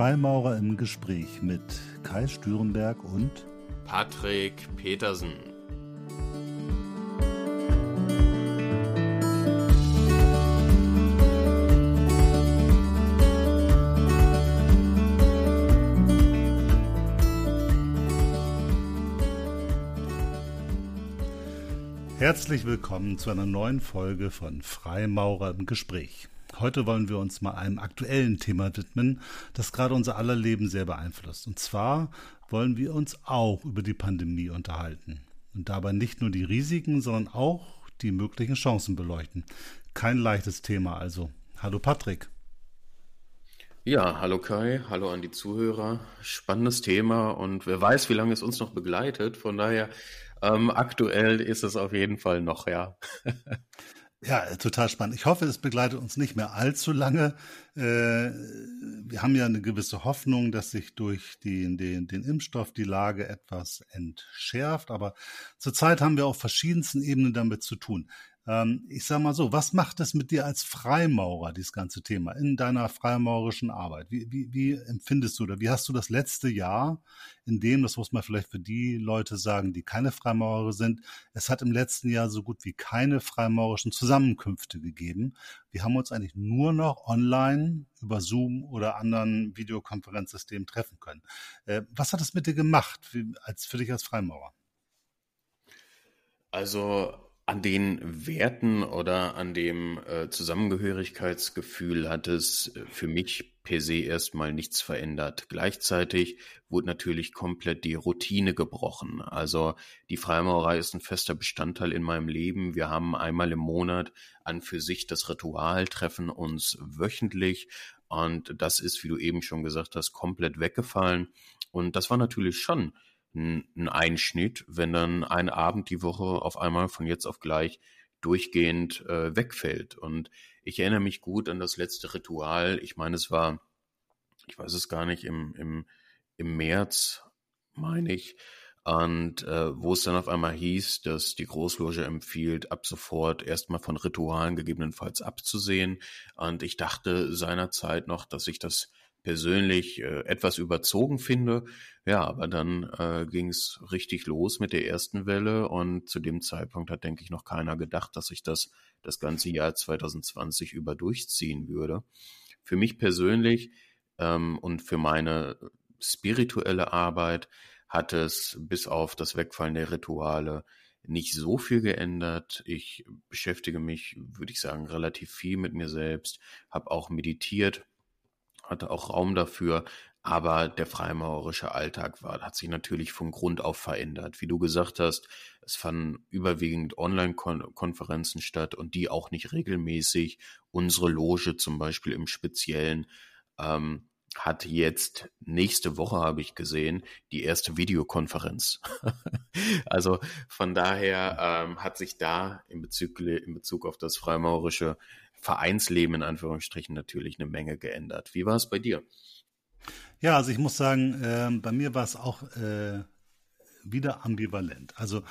Freimaurer im Gespräch mit Kai Stürenberg und Patrick Petersen. Herzlich willkommen zu einer neuen Folge von Freimaurer im Gespräch. Heute wollen wir uns mal einem aktuellen Thema widmen, das gerade unser aller Leben sehr beeinflusst. Und zwar wollen wir uns auch über die Pandemie unterhalten. Und dabei nicht nur die Risiken, sondern auch die möglichen Chancen beleuchten. Kein leichtes Thema also. Hallo Patrick. Ja, hallo Kai, hallo an die Zuhörer. Spannendes Thema und wer weiß, wie lange es uns noch begleitet. Von daher, ähm, aktuell ist es auf jeden Fall noch, ja. Ja, total spannend. Ich hoffe, es begleitet uns nicht mehr allzu lange. Äh, wir haben ja eine gewisse Hoffnung, dass sich durch den, den, den Impfstoff die Lage etwas entschärft. Aber zurzeit haben wir auf verschiedensten Ebenen damit zu tun. Ähm, ich sage mal so, was macht es mit dir als Freimaurer, dieses ganze Thema, in deiner freimaurerischen Arbeit? Wie, wie, wie empfindest du oder wie hast du das letzte Jahr, in dem, das muss man vielleicht für die Leute sagen, die keine Freimaurer sind, es hat im letzten Jahr so gut wie keine freimaurerischen Zusammenkünfte gegeben. Wir haben uns eigentlich nur noch online über Zoom oder anderen Videokonferenzsystemen treffen können. Äh, was hat es mit dir gemacht, wie, als, für dich als Freimaurer? Also an den Werten oder an dem äh, Zusammengehörigkeitsgefühl hat es äh, für mich per se erstmal nichts verändert. Gleichzeitig wurde natürlich komplett die Routine gebrochen. Also die Freimaurerei ist ein fester Bestandteil in meinem Leben. Wir haben einmal im Monat an für sich das Ritual, treffen uns wöchentlich und das ist, wie du eben schon gesagt hast, komplett weggefallen. Und das war natürlich schon ein Einschnitt, wenn dann ein Abend die Woche auf einmal von jetzt auf gleich durchgehend äh, wegfällt. Und ich erinnere mich gut an das letzte Ritual. Ich meine, es war, ich weiß es gar nicht, im, im, im März, meine ich, und äh, wo es dann auf einmal hieß, dass die Großloge empfiehlt, ab sofort erstmal von Ritualen gegebenenfalls abzusehen. Und ich dachte seinerzeit noch, dass ich das persönlich äh, etwas überzogen finde. Ja, aber dann äh, ging es richtig los mit der ersten Welle und zu dem Zeitpunkt hat, denke ich, noch keiner gedacht, dass ich das das ganze Jahr 2020 über durchziehen würde. Für mich persönlich ähm, und für meine spirituelle Arbeit hat es bis auf das Wegfallen der Rituale nicht so viel geändert. Ich beschäftige mich, würde ich sagen, relativ viel mit mir selbst, habe auch meditiert hatte auch Raum dafür. Aber der freimaurerische Alltag war, hat sich natürlich von Grund auf verändert. Wie du gesagt hast, es fanden überwiegend Online-Konferenzen statt und die auch nicht regelmäßig. Unsere Loge zum Beispiel im Speziellen ähm, hat jetzt nächste Woche, habe ich gesehen, die erste Videokonferenz. also von daher ähm, hat sich da in Bezug, in Bezug auf das freimaurische Vereinsleben in Anführungsstrichen natürlich eine Menge geändert. Wie war es bei dir? Ja, also ich muss sagen, äh, bei mir war es auch äh, wieder ambivalent. Also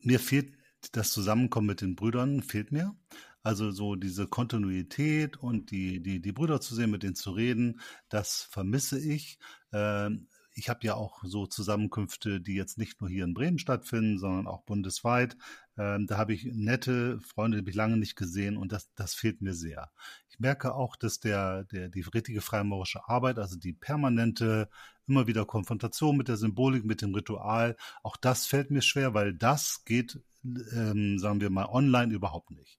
mir fehlt das Zusammenkommen mit den Brüdern, fehlt mir. Also so diese Kontinuität und die, die, die Brüder zu sehen, mit denen zu reden, das vermisse ich. Ähm, ich habe ja auch so Zusammenkünfte, die jetzt nicht nur hier in Bremen stattfinden, sondern auch bundesweit. Ähm, da habe ich nette Freunde, die habe ich lange nicht gesehen und das, das fehlt mir sehr. Ich merke auch, dass der, der, die richtige freimaurische Arbeit, also die permanente, immer wieder Konfrontation mit der Symbolik, mit dem Ritual, auch das fällt mir schwer, weil das geht, ähm, sagen wir mal, online überhaupt nicht.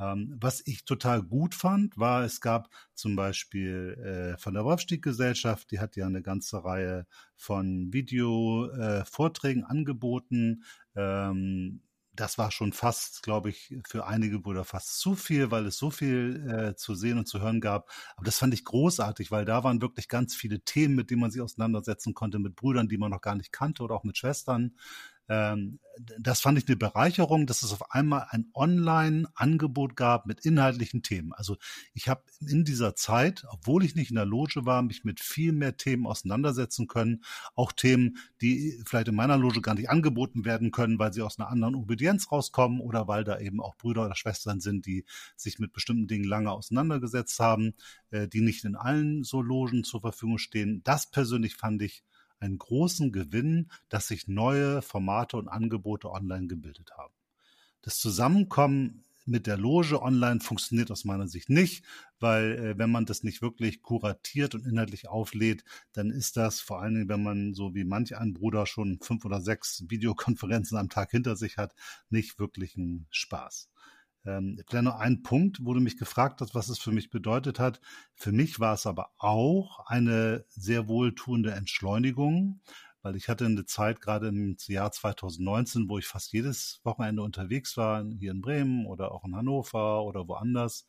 Ähm, was ich total gut fand, war, es gab zum Beispiel äh, von der Wolfstieg-Gesellschaft, die hat ja eine ganze Reihe von Video-Vorträgen äh, angeboten. Ähm, das war schon fast, glaube ich, für einige Brüder fast zu viel, weil es so viel äh, zu sehen und zu hören gab. Aber das fand ich großartig, weil da waren wirklich ganz viele Themen, mit denen man sich auseinandersetzen konnte, mit Brüdern, die man noch gar nicht kannte oder auch mit Schwestern. Ähm, das fand ich eine Bereicherung, dass es auf einmal ein Online-Angebot gab mit inhaltlichen Themen. Also ich habe in dieser Zeit, obwohl ich nicht in der Loge war, mich mit viel mehr Themen auseinandersetzen können. Auch Themen, die vielleicht in meiner Loge gar nicht angeboten werden können, weil sie aus einer anderen Obedienz rauskommen oder weil da eben auch Brüder oder Schwestern sind, die sich mit bestimmten Dingen lange auseinandergesetzt haben, äh, die nicht in allen so Logen zur Verfügung stehen. Das persönlich fand ich einen großen Gewinn, dass sich neue Formate und Angebote online gebildet haben. Das Zusammenkommen mit der Loge online funktioniert aus meiner Sicht nicht, weil äh, wenn man das nicht wirklich kuratiert und inhaltlich auflädt, dann ist das vor allen Dingen, wenn man so wie manch ein Bruder schon fünf oder sechs Videokonferenzen am Tag hinter sich hat, nicht wirklich ein Spaß. Ähm, vielleicht noch ein Punkt, wo du mich gefragt hast, was es für mich bedeutet hat. Für mich war es aber auch eine sehr wohltuende Entschleunigung, weil ich hatte eine Zeit gerade im Jahr 2019, wo ich fast jedes Wochenende unterwegs war, hier in Bremen oder auch in Hannover oder woanders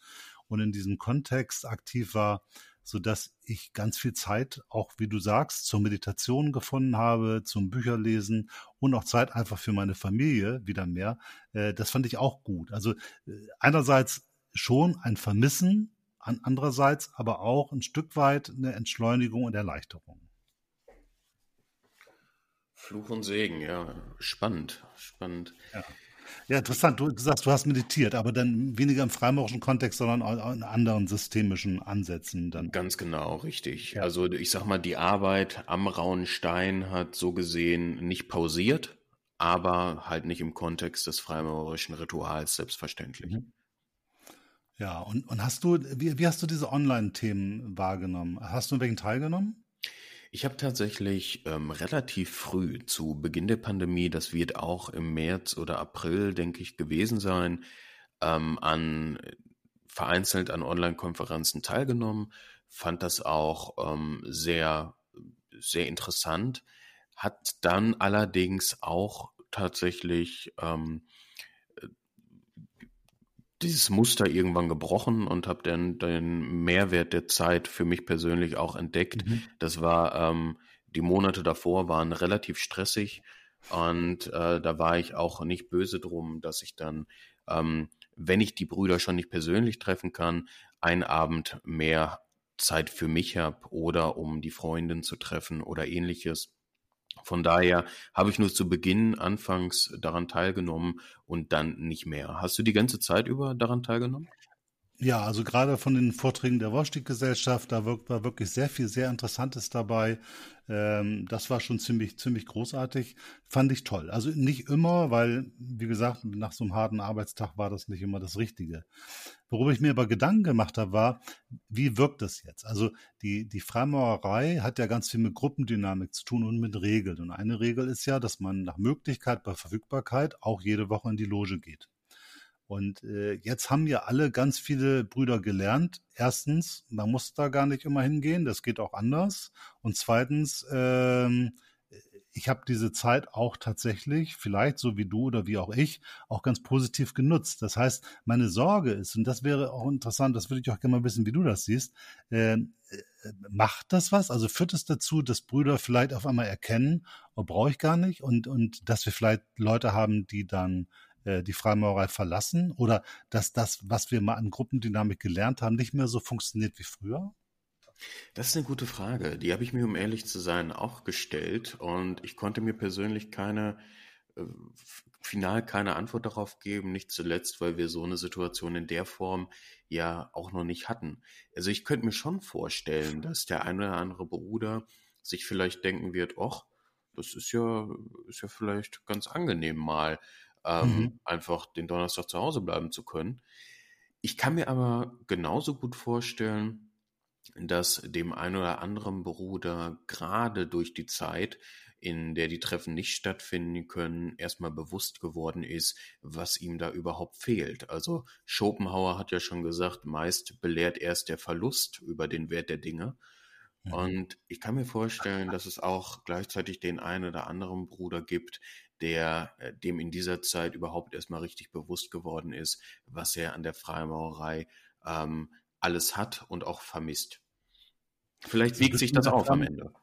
und in diesem Kontext aktiv war, so dass ich ganz viel Zeit, auch wie du sagst, zur Meditation gefunden habe, zum Bücherlesen und auch Zeit einfach für meine Familie wieder mehr. Äh, das fand ich auch gut. Also äh, einerseits schon ein Vermissen, andererseits aber auch ein Stück weit eine Entschleunigung und Erleichterung. Fluch und Segen, ja, spannend, spannend. Ja. Ja, interessant. Du, du, sagst, du hast meditiert, aber dann weniger im freimaurischen Kontext, sondern in anderen systemischen Ansätzen dann. Ganz genau, richtig. Ja. Also ich sag mal, die Arbeit am rauen Stein hat so gesehen nicht pausiert, aber halt nicht im Kontext des freimaurischen Rituals selbstverständlich. Mhm. Ja, und, und hast du, wie, wie hast du diese Online-Themen wahrgenommen? Hast du in welchen teilgenommen? Ich habe tatsächlich ähm, relativ früh zu Beginn der Pandemie, das wird auch im März oder April, denke ich, gewesen sein, ähm, an vereinzelt an Online-Konferenzen teilgenommen, fand das auch ähm, sehr, sehr interessant, hat dann allerdings auch tatsächlich ähm, dieses Muster irgendwann gebrochen und habe dann den Mehrwert der Zeit für mich persönlich auch entdeckt. Mhm. Das war ähm, die Monate davor waren relativ stressig und äh, da war ich auch nicht böse drum, dass ich dann, ähm, wenn ich die Brüder schon nicht persönlich treffen kann, einen Abend mehr Zeit für mich habe oder um die Freundin zu treffen oder ähnliches. Von daher habe ich nur zu Beginn anfangs daran teilgenommen und dann nicht mehr. Hast du die ganze Zeit über daran teilgenommen? Ja, also gerade von den Vorträgen der Worstig-Gesellschaft, da war wirklich sehr viel sehr Interessantes dabei. Ähm, das war schon ziemlich, ziemlich großartig. Fand ich toll. Also nicht immer, weil, wie gesagt, nach so einem harten Arbeitstag war das nicht immer das Richtige. Worüber ich mir aber Gedanken gemacht habe, war, wie wirkt das jetzt? Also die, die Freimaurerei hat ja ganz viel mit Gruppendynamik zu tun und mit Regeln. Und eine Regel ist ja, dass man nach Möglichkeit bei Verfügbarkeit auch jede Woche in die Loge geht. Und äh, jetzt haben ja alle ganz viele Brüder gelernt. Erstens, man muss da gar nicht immer hingehen, das geht auch anders. Und zweitens, ähm, ich habe diese Zeit auch tatsächlich, vielleicht so wie du oder wie auch ich, auch ganz positiv genutzt. Das heißt, meine Sorge ist, und das wäre auch interessant, das würde ich auch gerne mal wissen, wie du das siehst, äh, macht das was? Also führt es dazu, dass Brüder vielleicht auf einmal erkennen, oh, brauche ich gar nicht und, und dass wir vielleicht Leute haben, die dann äh, die Freimaurerei verlassen oder dass das, was wir mal an Gruppendynamik gelernt haben, nicht mehr so funktioniert wie früher? Das ist eine gute Frage. Die habe ich mir, um ehrlich zu sein, auch gestellt und ich konnte mir persönlich keine, äh, final keine Antwort darauf geben, nicht zuletzt, weil wir so eine Situation in der Form ja auch noch nicht hatten. Also ich könnte mir schon vorstellen, dass der eine oder andere Bruder sich vielleicht denken wird, ach, das ist ja, ist ja vielleicht ganz angenehm mal ähm, mhm. einfach den Donnerstag zu Hause bleiben zu können. Ich kann mir aber genauso gut vorstellen, dass dem einen oder anderen Bruder gerade durch die Zeit, in der die Treffen nicht stattfinden können, erstmal bewusst geworden ist, was ihm da überhaupt fehlt. Also Schopenhauer hat ja schon gesagt, meist belehrt erst der Verlust über den Wert der Dinge. Mhm. Und ich kann mir vorstellen, dass es auch gleichzeitig den einen oder anderen Bruder gibt, der äh, dem in dieser Zeit überhaupt erstmal richtig bewusst geworden ist, was er an der Freimaurerei ähm, alles hat und auch vermisst. Vielleicht wiegt sich das auf am Ende.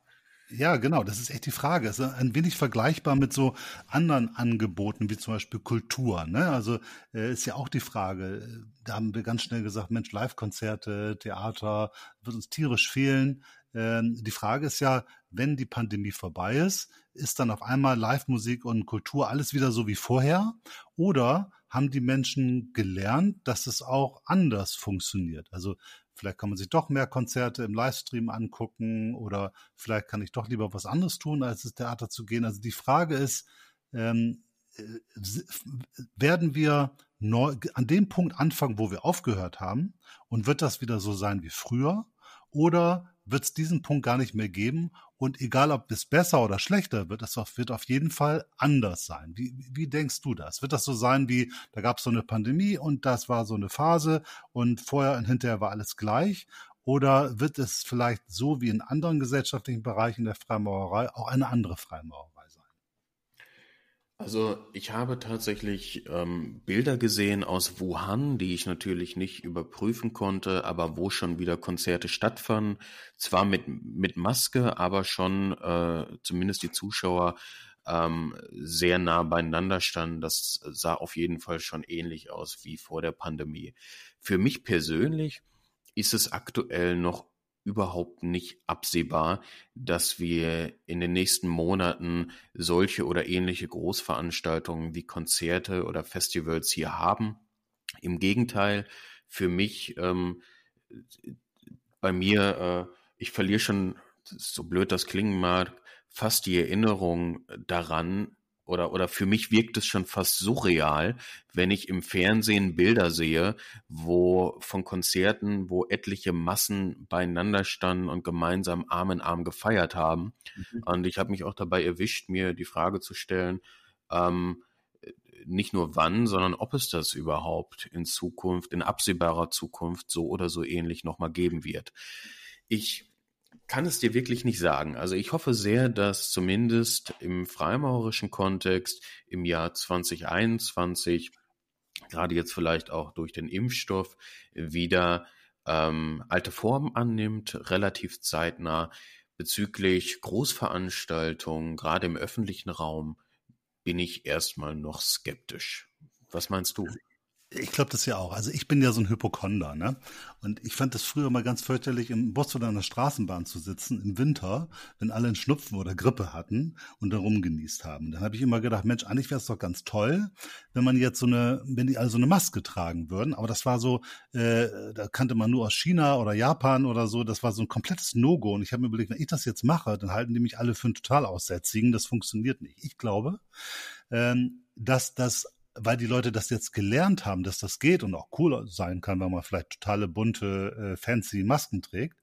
Ja, genau, das ist echt die Frage. Es ist ein wenig vergleichbar mit so anderen Angeboten, wie zum Beispiel Kultur. Ne? Also äh, ist ja auch die Frage, da haben wir ganz schnell gesagt, Mensch, Live-Konzerte, Theater, wird uns tierisch fehlen. Ähm, die Frage ist ja, wenn die Pandemie vorbei ist, ist dann auf einmal Live-Musik und Kultur alles wieder so wie vorher? Oder haben die Menschen gelernt, dass es auch anders funktioniert? Also vielleicht kann man sich doch mehr Konzerte im Livestream angucken oder vielleicht kann ich doch lieber was anderes tun, als ins Theater zu gehen. Also die Frage ist, ähm, äh, werden wir neu, an dem Punkt anfangen, wo wir aufgehört haben und wird das wieder so sein wie früher? Oder wird es diesen Punkt gar nicht mehr geben. Und egal, ob es besser oder schlechter wird, es wird auf jeden Fall anders sein. Wie, wie denkst du das? Wird das so sein wie, da gab es so eine Pandemie und das war so eine Phase und vorher und hinterher war alles gleich? Oder wird es vielleicht so wie in anderen gesellschaftlichen Bereichen der Freimaurerei auch eine andere Freimaurerei? Also ich habe tatsächlich ähm, Bilder gesehen aus Wuhan, die ich natürlich nicht überprüfen konnte, aber wo schon wieder Konzerte stattfanden. Zwar mit, mit Maske, aber schon äh, zumindest die Zuschauer ähm, sehr nah beieinander standen. Das sah auf jeden Fall schon ähnlich aus wie vor der Pandemie. Für mich persönlich ist es aktuell noch überhaupt nicht absehbar, dass wir in den nächsten Monaten solche oder ähnliche Großveranstaltungen wie Konzerte oder Festivals hier haben. Im Gegenteil, für mich, ähm, bei mir, äh, ich verliere schon, so blöd das klingen mag, fast die Erinnerung daran, oder, oder für mich wirkt es schon fast surreal, wenn ich im Fernsehen Bilder sehe, wo von Konzerten, wo etliche Massen beieinander standen und gemeinsam Arm in Arm gefeiert haben. Mhm. Und ich habe mich auch dabei erwischt, mir die Frage zu stellen, ähm, nicht nur wann, sondern ob es das überhaupt in Zukunft, in absehbarer Zukunft so oder so ähnlich nochmal geben wird. Ich kann es dir wirklich nicht sagen. Also ich hoffe sehr, dass zumindest im freimaurerischen Kontext im Jahr 2021, gerade jetzt vielleicht auch durch den Impfstoff, wieder ähm, alte Formen annimmt, relativ zeitnah. Bezüglich Großveranstaltungen, gerade im öffentlichen Raum, bin ich erstmal noch skeptisch. Was meinst du? Ich glaube das ja auch. Also ich bin ja so ein Hypochonder, ne? Und ich fand das früher mal ganz fürchterlich, im Bus oder in der Straßenbahn zu sitzen im Winter, wenn alle einen Schnupfen oder Grippe hatten und da rumgenießt haben. Dann habe ich immer gedacht, Mensch, eigentlich wäre es doch ganz toll, wenn man jetzt so eine, wenn die alle so eine Maske tragen würden. Aber das war so, äh, da kannte man nur aus China oder Japan oder so. Das war so ein komplettes No-Go. Und ich habe mir überlegt, wenn ich das jetzt mache, dann halten die mich alle für einen Totalaussätzigen. Das funktioniert nicht. Ich glaube, ähm, dass das weil die Leute das jetzt gelernt haben, dass das geht und auch cool sein kann, wenn man vielleicht totale bunte, äh, fancy Masken trägt,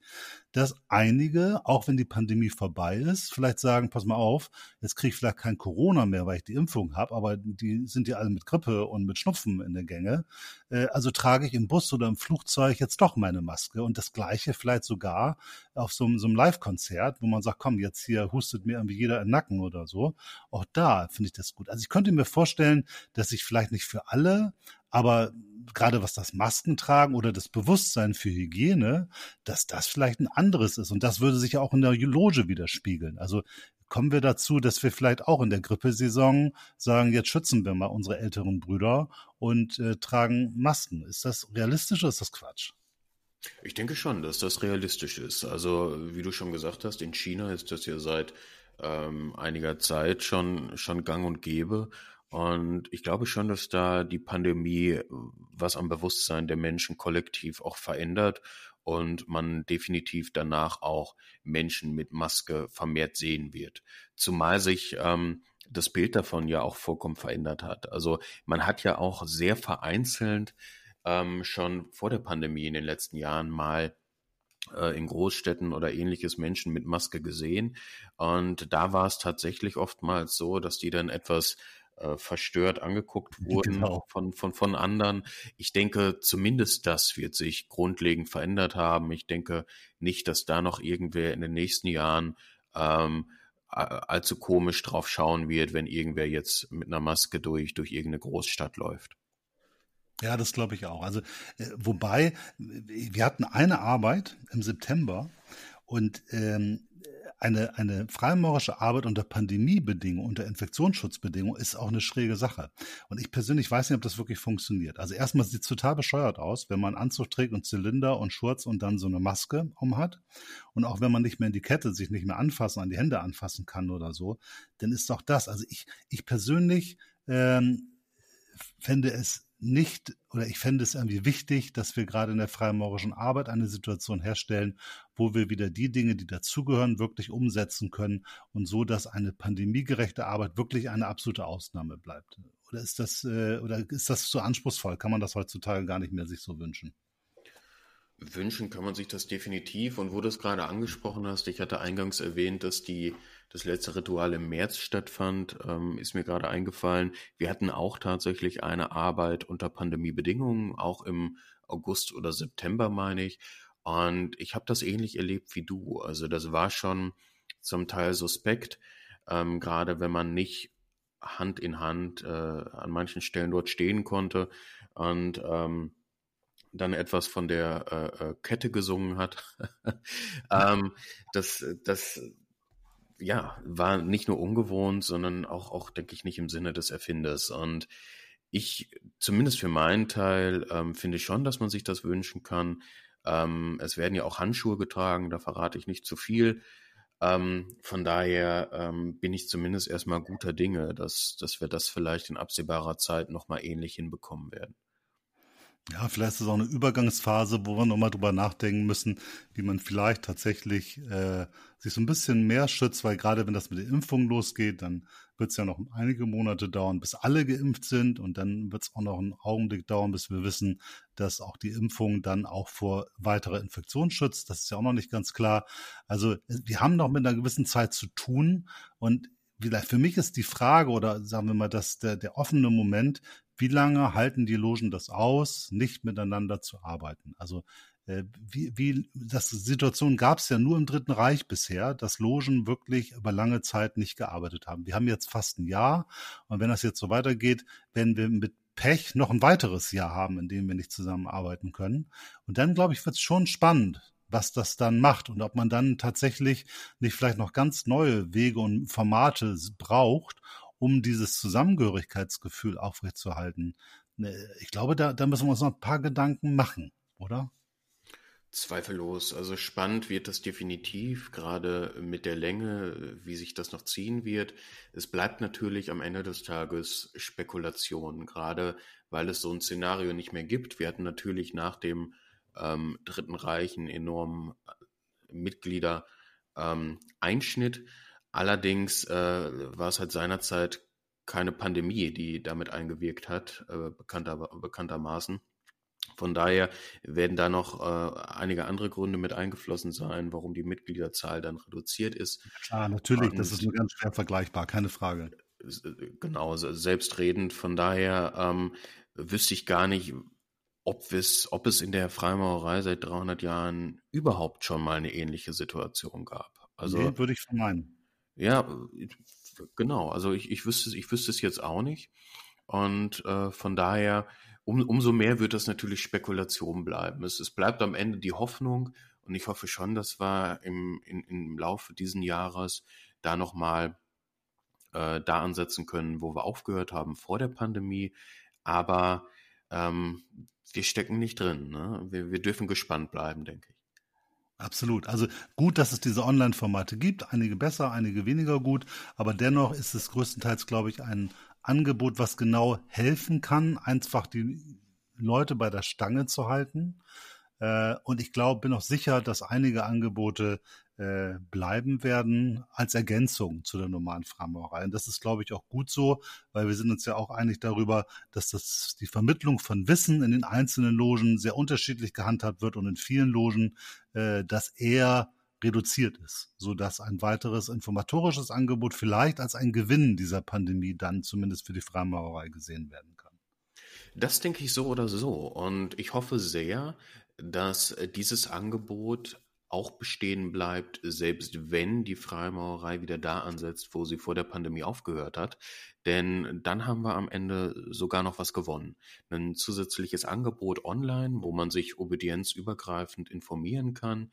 dass einige, auch wenn die Pandemie vorbei ist, vielleicht sagen, pass mal auf, jetzt kriege ich vielleicht kein Corona mehr, weil ich die Impfung habe, aber die sind ja alle mit Grippe und mit Schnupfen in der Gänge. Äh, also trage ich im Bus oder im Flugzeug jetzt doch meine Maske und das gleiche vielleicht sogar auf so, so einem Live-Konzert, wo man sagt, komm, jetzt hier hustet mir irgendwie jeder den Nacken oder so. Auch da finde ich das gut. Also ich könnte mir vorstellen, dass ich vielleicht nicht für alle, aber gerade was das Maskentragen oder das Bewusstsein für Hygiene, dass das vielleicht ein anderes ist. Und das würde sich ja auch in der Loge widerspiegeln. Also kommen wir dazu, dass wir vielleicht auch in der Grippesaison sagen, jetzt schützen wir mal unsere älteren Brüder und äh, tragen Masken. Ist das realistisch oder ist das Quatsch? Ich denke schon, dass das realistisch ist. Also, wie du schon gesagt hast, in China ist das ja seit ähm, einiger Zeit schon, schon gang und gäbe. Und ich glaube schon, dass da die Pandemie äh, was am Bewusstsein der Menschen kollektiv auch verändert und man definitiv danach auch Menschen mit Maske vermehrt sehen wird. Zumal sich ähm, das Bild davon ja auch vollkommen verändert hat. Also man hat ja auch sehr vereinzelt ähm, schon vor der Pandemie in den letzten Jahren mal äh, in Großstädten oder ähnliches Menschen mit Maske gesehen. Und da war es tatsächlich oftmals so, dass die dann etwas äh, verstört angeguckt wurden genau. von, von, von anderen. Ich denke, zumindest das wird sich grundlegend verändert haben. Ich denke nicht, dass da noch irgendwer in den nächsten Jahren ähm, allzu komisch drauf schauen wird, wenn irgendwer jetzt mit einer Maske durch, durch irgendeine Großstadt läuft. Ja, das glaube ich auch. Also, äh, wobei, wir hatten eine Arbeit im September und ähm, eine, eine freimaurerische Arbeit unter Pandemiebedingungen, unter Infektionsschutzbedingungen ist auch eine schräge Sache. Und ich persönlich weiß nicht, ob das wirklich funktioniert. Also erstmal sieht es total bescheuert aus, wenn man Anzug trägt und Zylinder und Schurz und dann so eine Maske um hat. Und auch wenn man nicht mehr in die Kette sich nicht mehr anfassen, an die Hände anfassen kann oder so, dann ist doch das. Also ich, ich persönlich ähm, fände es nicht oder ich fände es irgendwie wichtig, dass wir gerade in der freimaurischen Arbeit eine Situation herstellen, wo wir wieder die Dinge, die dazugehören, wirklich umsetzen können und so, dass eine pandemiegerechte Arbeit wirklich eine absolute Ausnahme bleibt. Oder ist das äh, oder ist das zu anspruchsvoll? Kann man das heutzutage gar nicht mehr sich so wünschen? Wünschen kann man sich das definitiv. Und wo du es gerade angesprochen hast, ich hatte eingangs erwähnt, dass die, das letzte Ritual im März stattfand, ähm, ist mir gerade eingefallen. Wir hatten auch tatsächlich eine Arbeit unter Pandemiebedingungen, auch im August oder September, meine ich. Und ich habe das ähnlich erlebt wie du. Also das war schon zum Teil suspekt, ähm, gerade wenn man nicht Hand in Hand äh, an manchen Stellen dort stehen konnte. Und ähm, dann etwas von der äh, äh Kette gesungen hat. ähm, das, das ja, war nicht nur ungewohnt, sondern auch, auch, denke ich, nicht im Sinne des Erfinders. Und ich, zumindest für meinen Teil, ähm, finde schon, dass man sich das wünschen kann. Ähm, es werden ja auch Handschuhe getragen, da verrate ich nicht zu viel. Ähm, von daher ähm, bin ich zumindest erstmal guter Dinge, dass, dass wir das vielleicht in absehbarer Zeit nochmal ähnlich hinbekommen werden. Ja, vielleicht ist es auch eine Übergangsphase, wo wir nochmal drüber nachdenken müssen, wie man vielleicht tatsächlich äh, sich so ein bisschen mehr schützt, weil gerade wenn das mit der Impfung losgeht, dann wird es ja noch einige Monate dauern, bis alle geimpft sind und dann wird es auch noch einen Augenblick dauern, bis wir wissen, dass auch die Impfung dann auch vor weiterer Infektion schützt. Das ist ja auch noch nicht ganz klar. Also wir haben noch mit einer gewissen Zeit zu tun und für mich ist die Frage oder sagen wir mal, dass der, der offene Moment, wie lange halten die Logen das aus, nicht miteinander zu arbeiten? Also äh, wie, wie das Situation gab es ja nur im Dritten Reich bisher, dass Logen wirklich über lange Zeit nicht gearbeitet haben. Wir haben jetzt fast ein Jahr und wenn das jetzt so weitergeht, werden wir mit Pech noch ein weiteres Jahr haben, in dem wir nicht zusammenarbeiten können. Und dann, glaube ich, wird es schon spannend, was das dann macht und ob man dann tatsächlich nicht vielleicht noch ganz neue Wege und Formate braucht, um dieses Zusammengehörigkeitsgefühl aufrechtzuerhalten. Ne, ich glaube, da, da müssen wir uns noch ein paar Gedanken machen, oder? Zweifellos. Also spannend wird das definitiv, gerade mit der Länge, wie sich das noch ziehen wird. Es bleibt natürlich am Ende des Tages Spekulation, gerade weil es so ein Szenario nicht mehr gibt. Wir hatten natürlich nach dem ähm, Dritten Reich einen enormen äh, Mitglieder ähm. Allerdings äh, war es halt seinerzeit keine Pandemie, die damit eingewirkt hat, äh, bekannter, bekanntermaßen. Von daher werden da noch äh, einige andere Gründe mit eingeflossen sein, warum die Mitgliederzahl dann reduziert ist. Klar, natürlich, Und, das ist nur ganz schwer vergleichbar, keine Frage. Äh, genau, selbstredend. Von daher ähm, wüsste ich gar nicht, ob es, ob es in der Freimaurerei seit 300 Jahren überhaupt schon mal eine ähnliche Situation gab. Also nee, würde ich vermeiden. Ja, genau. Also ich, ich wüsste ich wüsste es jetzt auch nicht. Und äh, von daher, um, umso mehr wird das natürlich Spekulation bleiben. Es, es bleibt am Ende die Hoffnung und ich hoffe schon, dass wir im, in, im Laufe dieses Jahres da nochmal äh, da ansetzen können, wo wir aufgehört haben vor der Pandemie. Aber ähm, wir stecken nicht drin. Ne? Wir, wir dürfen gespannt bleiben, denke ich. Absolut. Also gut, dass es diese Online-Formate gibt. Einige besser, einige weniger gut. Aber dennoch ist es größtenteils, glaube ich, ein Angebot, was genau helfen kann, einfach die Leute bei der Stange zu halten. Äh, und ich glaube, bin auch sicher, dass einige Angebote äh, bleiben werden als Ergänzung zu der normalen Frammaurerei. Und das ist, glaube ich, auch gut so, weil wir sind uns ja auch einig darüber, dass das die Vermittlung von Wissen in den einzelnen Logen sehr unterschiedlich gehandhabt wird und in vielen Logen äh, das eher reduziert ist, so dass ein weiteres informatorisches Angebot vielleicht als ein Gewinn dieser Pandemie dann zumindest für die Freimaurerei gesehen werden kann. Das denke ich so oder so. Und ich hoffe sehr, dass dieses Angebot auch bestehen bleibt, selbst wenn die Freimaurerei wieder da ansetzt, wo sie vor der Pandemie aufgehört hat. Denn dann haben wir am Ende sogar noch was gewonnen. Ein zusätzliches Angebot online, wo man sich obedienzübergreifend informieren kann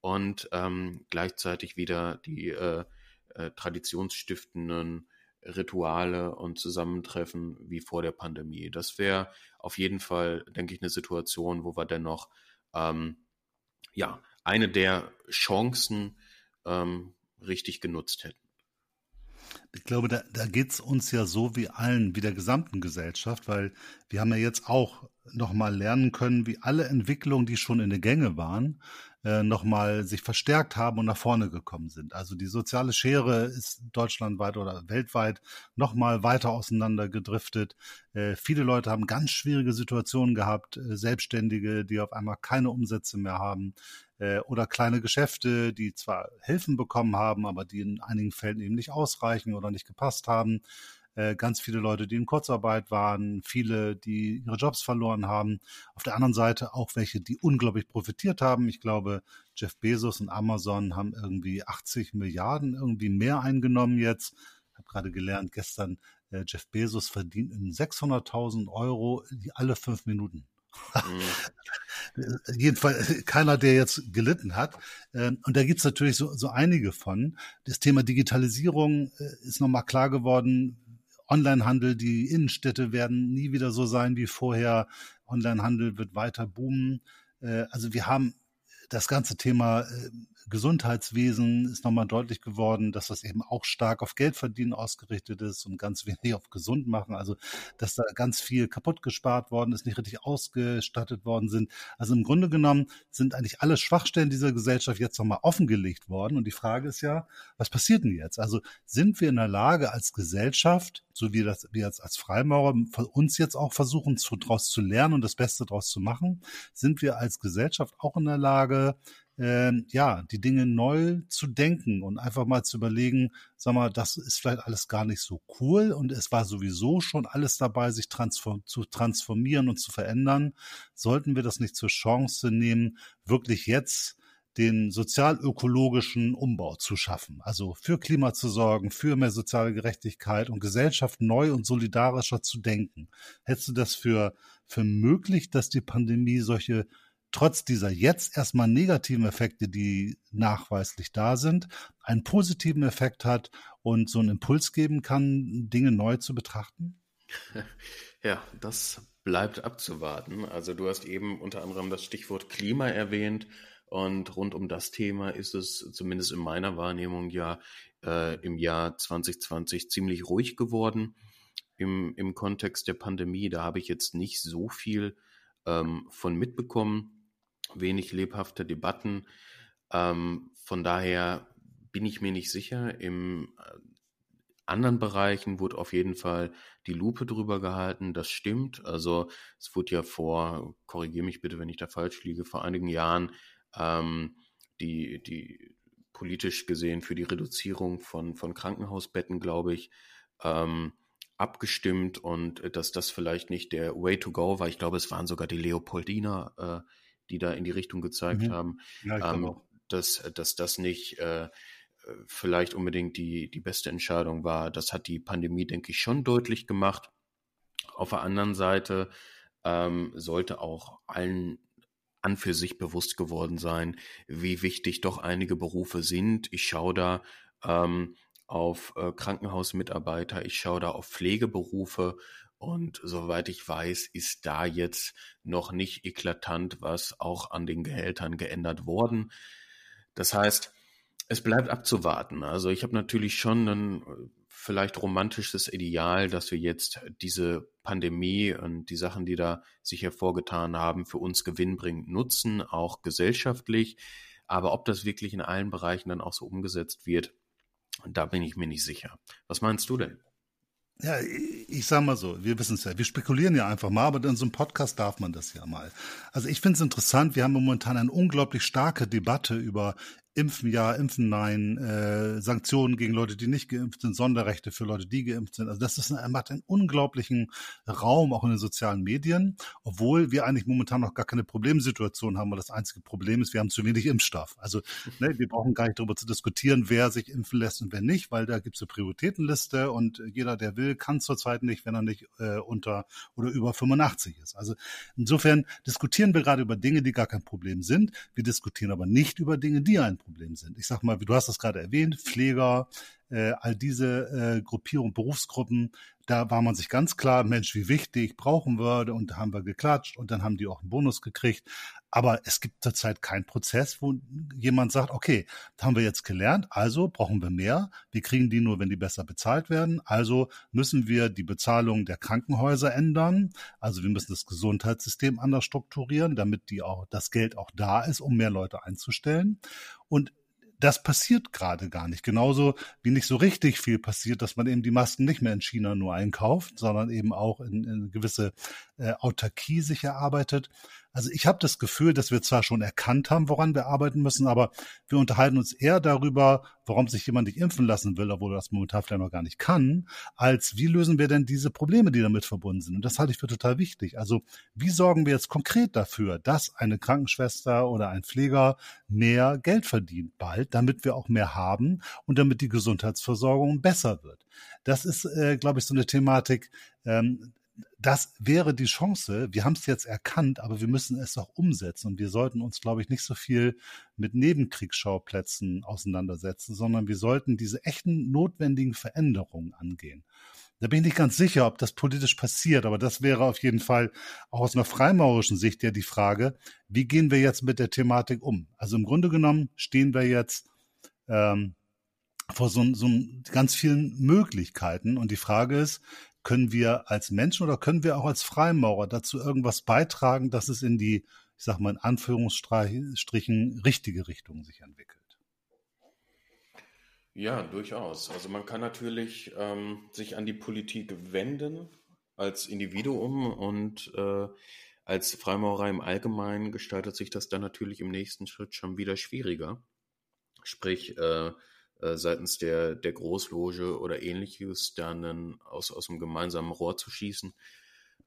und ähm, gleichzeitig wieder die äh, äh, traditionsstiftenden Rituale und Zusammentreffen wie vor der Pandemie. Das wäre auf jeden Fall, denke ich, eine Situation, wo wir dennoch ähm, ja eine der Chancen ähm, richtig genutzt hätten. Ich glaube, da, da geht es uns ja so wie allen, wie der gesamten Gesellschaft, weil wir haben ja jetzt auch nochmal lernen können, wie alle Entwicklungen, die schon in der Gänge waren, äh, nochmal sich verstärkt haben und nach vorne gekommen sind. Also die soziale Schere ist deutschlandweit oder weltweit nochmal weiter auseinander gedriftet. Äh, viele Leute haben ganz schwierige Situationen gehabt, äh, Selbstständige, die auf einmal keine Umsätze mehr haben oder kleine Geschäfte, die zwar Hilfen bekommen haben, aber die in einigen Fällen eben nicht ausreichen oder nicht gepasst haben. Äh, ganz viele Leute, die in Kurzarbeit waren, viele, die ihre Jobs verloren haben. Auf der anderen Seite auch welche, die unglaublich profitiert haben. Ich glaube, Jeff Bezos und Amazon haben irgendwie 80 Milliarden irgendwie mehr eingenommen jetzt. Ich habe gerade gelernt, gestern äh, Jeff Bezos verdient in 600.000 Euro alle fünf Minuten. Mhm. Jedenfalls keiner, der jetzt gelitten hat. Ähm, und da gibt's natürlich so, so einige von. Das Thema Digitalisierung äh, ist nochmal klar geworden. Onlinehandel, die Innenstädte werden nie wieder so sein wie vorher. Onlinehandel wird weiter boomen. Äh, also wir haben das ganze Thema äh, Gesundheitswesen ist nochmal deutlich geworden, dass das eben auch stark auf Geldverdienen ausgerichtet ist und ganz wenig auf gesund machen. Also, dass da ganz viel kaputt gespart worden ist, nicht richtig ausgestattet worden sind. Also im Grunde genommen sind eigentlich alle Schwachstellen dieser Gesellschaft jetzt nochmal offengelegt worden. Und die Frage ist ja, was passiert denn jetzt? Also sind wir in der Lage als Gesellschaft, so wie das wir jetzt als Freimaurer uns jetzt auch versuchen, daraus zu lernen und das Beste daraus zu machen, sind wir als Gesellschaft auch in der Lage, äh, ja, die Dinge neu zu denken und einfach mal zu überlegen, sag mal, das ist vielleicht alles gar nicht so cool und es war sowieso schon alles dabei, sich transform zu transformieren und zu verändern. Sollten wir das nicht zur Chance nehmen, wirklich jetzt den sozialökologischen Umbau zu schaffen, also für Klima zu sorgen, für mehr soziale Gerechtigkeit und Gesellschaft neu und solidarischer zu denken. Hättest du das für, für möglich, dass die Pandemie solche trotz dieser jetzt erstmal negativen Effekte, die nachweislich da sind, einen positiven Effekt hat und so einen Impuls geben kann, Dinge neu zu betrachten? Ja, das bleibt abzuwarten. Also du hast eben unter anderem das Stichwort Klima erwähnt und rund um das Thema ist es zumindest in meiner Wahrnehmung ja äh, im Jahr 2020 ziemlich ruhig geworden im, im Kontext der Pandemie. Da habe ich jetzt nicht so viel ähm, von mitbekommen wenig lebhafte Debatten. Ähm, von daher bin ich mir nicht sicher. Im äh, anderen Bereichen wurde auf jeden Fall die Lupe drüber gehalten. Das stimmt. Also es wurde ja vor, korrigiere mich bitte, wenn ich da falsch liege, vor einigen Jahren ähm, die, die politisch gesehen für die Reduzierung von, von Krankenhausbetten, glaube ich, ähm, abgestimmt und dass das vielleicht nicht der Way to go war. Ich glaube, es waren sogar die Leopoldiner äh, die da in die Richtung gezeigt mhm. haben, ja, ähm, dass, dass das nicht äh, vielleicht unbedingt die, die beste Entscheidung war. Das hat die Pandemie, denke ich, schon deutlich gemacht. Auf der anderen Seite ähm, sollte auch allen an für sich bewusst geworden sein, wie wichtig doch einige Berufe sind. Ich schaue da ähm, auf äh, Krankenhausmitarbeiter, ich schaue da auf Pflegeberufe und soweit ich weiß, ist da jetzt noch nicht eklatant was auch an den Gehältern geändert worden. Das heißt, es bleibt abzuwarten. Also ich habe natürlich schon ein äh, vielleicht romantisches Ideal, dass wir jetzt diese Pandemie und die Sachen, die da sich hervorgetan haben, für uns gewinnbringend nutzen, auch gesellschaftlich. Aber ob das wirklich in allen Bereichen dann auch so umgesetzt wird, da bin ich mir nicht sicher. Was meinst du denn? Ja, ich sag mal so, wir wissen es ja, wir spekulieren ja einfach mal, aber in so einem Podcast darf man das ja mal. Also ich finde es interessant, wir haben momentan eine unglaublich starke Debatte über Impfen ja, Impfen nein, äh, Sanktionen gegen Leute, die nicht geimpft sind, Sonderrechte für Leute, die geimpft sind. Also das ist ein, macht einen unglaublichen Raum auch in den sozialen Medien, obwohl wir eigentlich momentan noch gar keine Problemsituation haben, weil das einzige Problem ist, wir haben zu wenig Impfstoff. Also ne, wir brauchen gar nicht darüber zu diskutieren, wer sich impfen lässt und wer nicht, weil da gibt es eine Prioritätenliste und jeder, der will, kann zurzeit nicht, wenn er nicht äh, unter oder über 85 ist. Also insofern diskutieren wir gerade über Dinge, die gar kein Problem sind. Wir diskutieren aber nicht über Dinge, die ein Problem sind. Ich sag mal, du hast das gerade erwähnt, Pfleger, äh, all diese äh, Gruppierungen, Berufsgruppen, da war man sich ganz klar, Mensch, wie wichtig, brauchen wir, und da haben wir geklatscht und dann haben die auch einen Bonus gekriegt. Aber es gibt zurzeit keinen Prozess, wo jemand sagt, okay, da haben wir jetzt gelernt, also brauchen wir mehr. Wir kriegen die nur, wenn die besser bezahlt werden. Also müssen wir die Bezahlung der Krankenhäuser ändern. Also wir müssen das Gesundheitssystem anders strukturieren, damit die auch, das Geld auch da ist, um mehr Leute einzustellen. Und das passiert gerade gar nicht. Genauso wie nicht so richtig viel passiert, dass man eben die Masken nicht mehr in China nur einkauft, sondern eben auch in, in gewisse äh, Autarkie sich erarbeitet. Also ich habe das Gefühl, dass wir zwar schon erkannt haben, woran wir arbeiten müssen, aber wir unterhalten uns eher darüber, warum sich jemand nicht impfen lassen will, obwohl er das momentan vielleicht noch gar nicht kann, als wie lösen wir denn diese Probleme, die damit verbunden sind. Und das halte ich für total wichtig. Also wie sorgen wir jetzt konkret dafür, dass eine Krankenschwester oder ein Pfleger mehr Geld verdient bald, damit wir auch mehr haben und damit die Gesundheitsversorgung besser wird. Das ist, äh, glaube ich, so eine Thematik, ähm, das wäre die Chance. Wir haben es jetzt erkannt, aber wir müssen es auch umsetzen. Und wir sollten uns, glaube ich, nicht so viel mit Nebenkriegsschauplätzen auseinandersetzen, sondern wir sollten diese echten notwendigen Veränderungen angehen. Da bin ich nicht ganz sicher, ob das politisch passiert, aber das wäre auf jeden Fall auch aus einer freimaurischen Sicht ja die Frage, wie gehen wir jetzt mit der Thematik um? Also im Grunde genommen stehen wir jetzt ähm, vor so, so ganz vielen Möglichkeiten und die Frage ist, können wir als Menschen oder können wir auch als Freimaurer dazu irgendwas beitragen, dass es in die, ich sag mal in Anführungsstrichen, richtige Richtung sich entwickelt? Ja, durchaus. Also man kann natürlich ähm, sich an die Politik wenden als Individuum und äh, als Freimaurerei im Allgemeinen gestaltet sich das dann natürlich im nächsten Schritt schon wieder schwieriger. Sprich, äh, seitens der, der Großloge oder ähnliches dann aus, aus dem gemeinsamen Rohr zu schießen.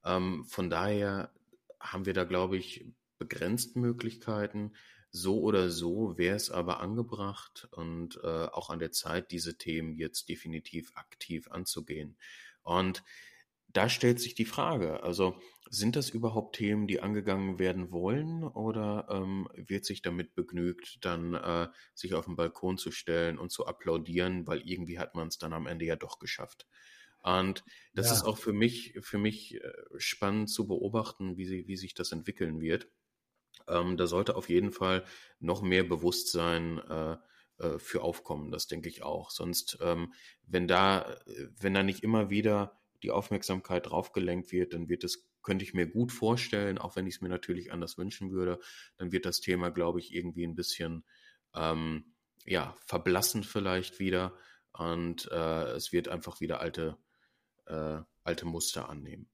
Ähm, von daher haben wir da, glaube ich, begrenzt Möglichkeiten. So oder so wäre es aber angebracht und äh, auch an der Zeit, diese Themen jetzt definitiv aktiv anzugehen. Und da stellt sich die Frage, also sind das überhaupt Themen, die angegangen werden wollen oder ähm, wird sich damit begnügt, dann äh, sich auf den Balkon zu stellen und zu applaudieren, weil irgendwie hat man es dann am Ende ja doch geschafft. Und das ja. ist auch für mich, für mich äh, spannend zu beobachten, wie, sie, wie sich das entwickeln wird. Ähm, da sollte auf jeden Fall noch mehr Bewusstsein äh, äh, für aufkommen, das denke ich auch. Sonst, ähm, wenn da, wenn da nicht immer wieder die Aufmerksamkeit drauf gelenkt wird, dann wird es, könnte ich mir gut vorstellen, auch wenn ich es mir natürlich anders wünschen würde, dann wird das Thema, glaube ich, irgendwie ein bisschen ähm, ja, verblassen vielleicht wieder und äh, es wird einfach wieder alte, äh, alte Muster annehmen.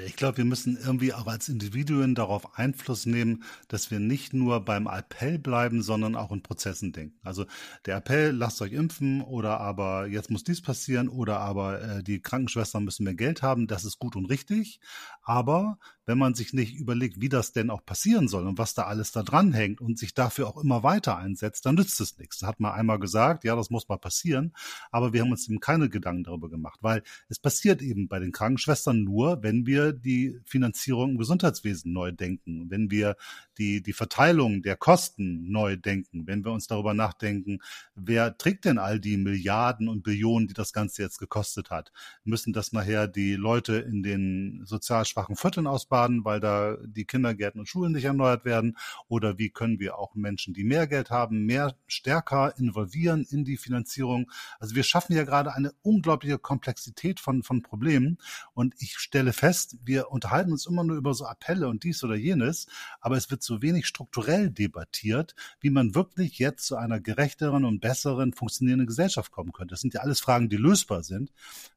Ich glaube, wir müssen irgendwie auch als Individuen darauf Einfluss nehmen, dass wir nicht nur beim Appell bleiben, sondern auch in Prozessen denken. Also der Appell, lasst euch impfen oder aber jetzt muss dies passieren oder aber äh, die Krankenschwestern müssen mehr Geld haben, das ist gut und richtig. Aber wenn man sich nicht überlegt, wie das denn auch passieren soll und was da alles da dran hängt und sich dafür auch immer weiter einsetzt, dann nützt es nichts. Da hat man einmal gesagt, ja, das muss mal passieren, aber wir haben uns eben keine Gedanken darüber gemacht, weil es passiert eben bei den Krankenschwestern nur, wenn wir die Finanzierung im Gesundheitswesen neu denken, wenn wir die, die Verteilung der Kosten neu denken, wenn wir uns darüber nachdenken, wer trägt denn all die Milliarden und Billionen, die das Ganze jetzt gekostet hat? Müssen das nachher die Leute in den sozial schwachen Vierteln? Wiesbaden, weil da die Kindergärten und Schulen nicht erneuert werden? Oder wie können wir auch Menschen, die mehr Geld haben, mehr stärker involvieren in die Finanzierung? Also wir schaffen ja gerade eine unglaubliche Komplexität von, von Problemen. Und ich stelle fest, wir unterhalten uns immer nur über so Appelle und dies oder jenes, aber es wird so wenig strukturell debattiert, wie man wirklich jetzt zu einer gerechteren und besseren funktionierenden Gesellschaft kommen könnte. Das sind ja alles Fragen, die lösbar sind,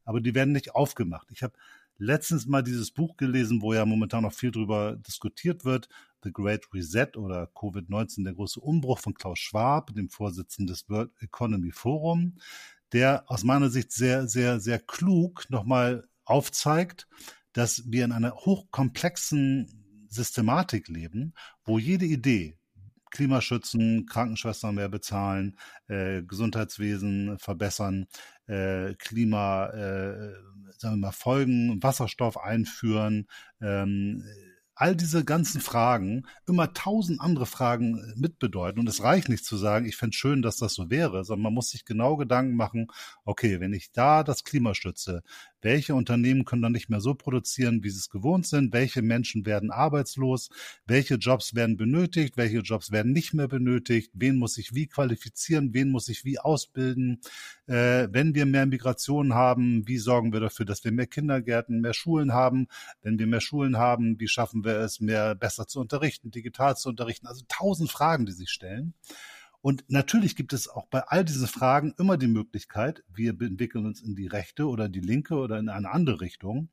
aber die werden nicht aufgemacht. Ich habe letztens mal dieses Buch gelesen, wo ja momentan noch viel drüber diskutiert wird, The Great Reset oder Covid-19, der große Umbruch von Klaus Schwab, dem Vorsitzenden des World Economy Forum, der aus meiner Sicht sehr, sehr, sehr klug nochmal aufzeigt, dass wir in einer hochkomplexen Systematik leben, wo jede Idee, Klimaschützen, Krankenschwestern mehr bezahlen, äh, Gesundheitswesen verbessern, äh, Klima, äh, sagen wir mal, Folgen, Wasserstoff einführen, ähm, all diese ganzen Fragen immer tausend andere Fragen äh, mitbedeuten. Und es reicht nicht zu sagen, ich fände schön, dass das so wäre, sondern man muss sich genau Gedanken machen, okay, wenn ich da das Klima stütze, welche Unternehmen können dann nicht mehr so produzieren, wie sie es gewohnt sind? Welche Menschen werden arbeitslos? Welche Jobs werden benötigt? Welche Jobs werden nicht mehr benötigt? Wen muss ich wie qualifizieren? Wen muss ich wie ausbilden? Äh, wenn wir mehr Migration haben, wie sorgen wir dafür, dass wir mehr Kindergärten, mehr Schulen haben? Wenn wir mehr Schulen haben, wie schaffen wir es, mehr besser zu unterrichten, digital zu unterrichten? Also tausend Fragen, die sich stellen. Und natürlich gibt es auch bei all diesen Fragen immer die Möglichkeit, wir entwickeln uns in die rechte oder die linke oder in eine andere Richtung.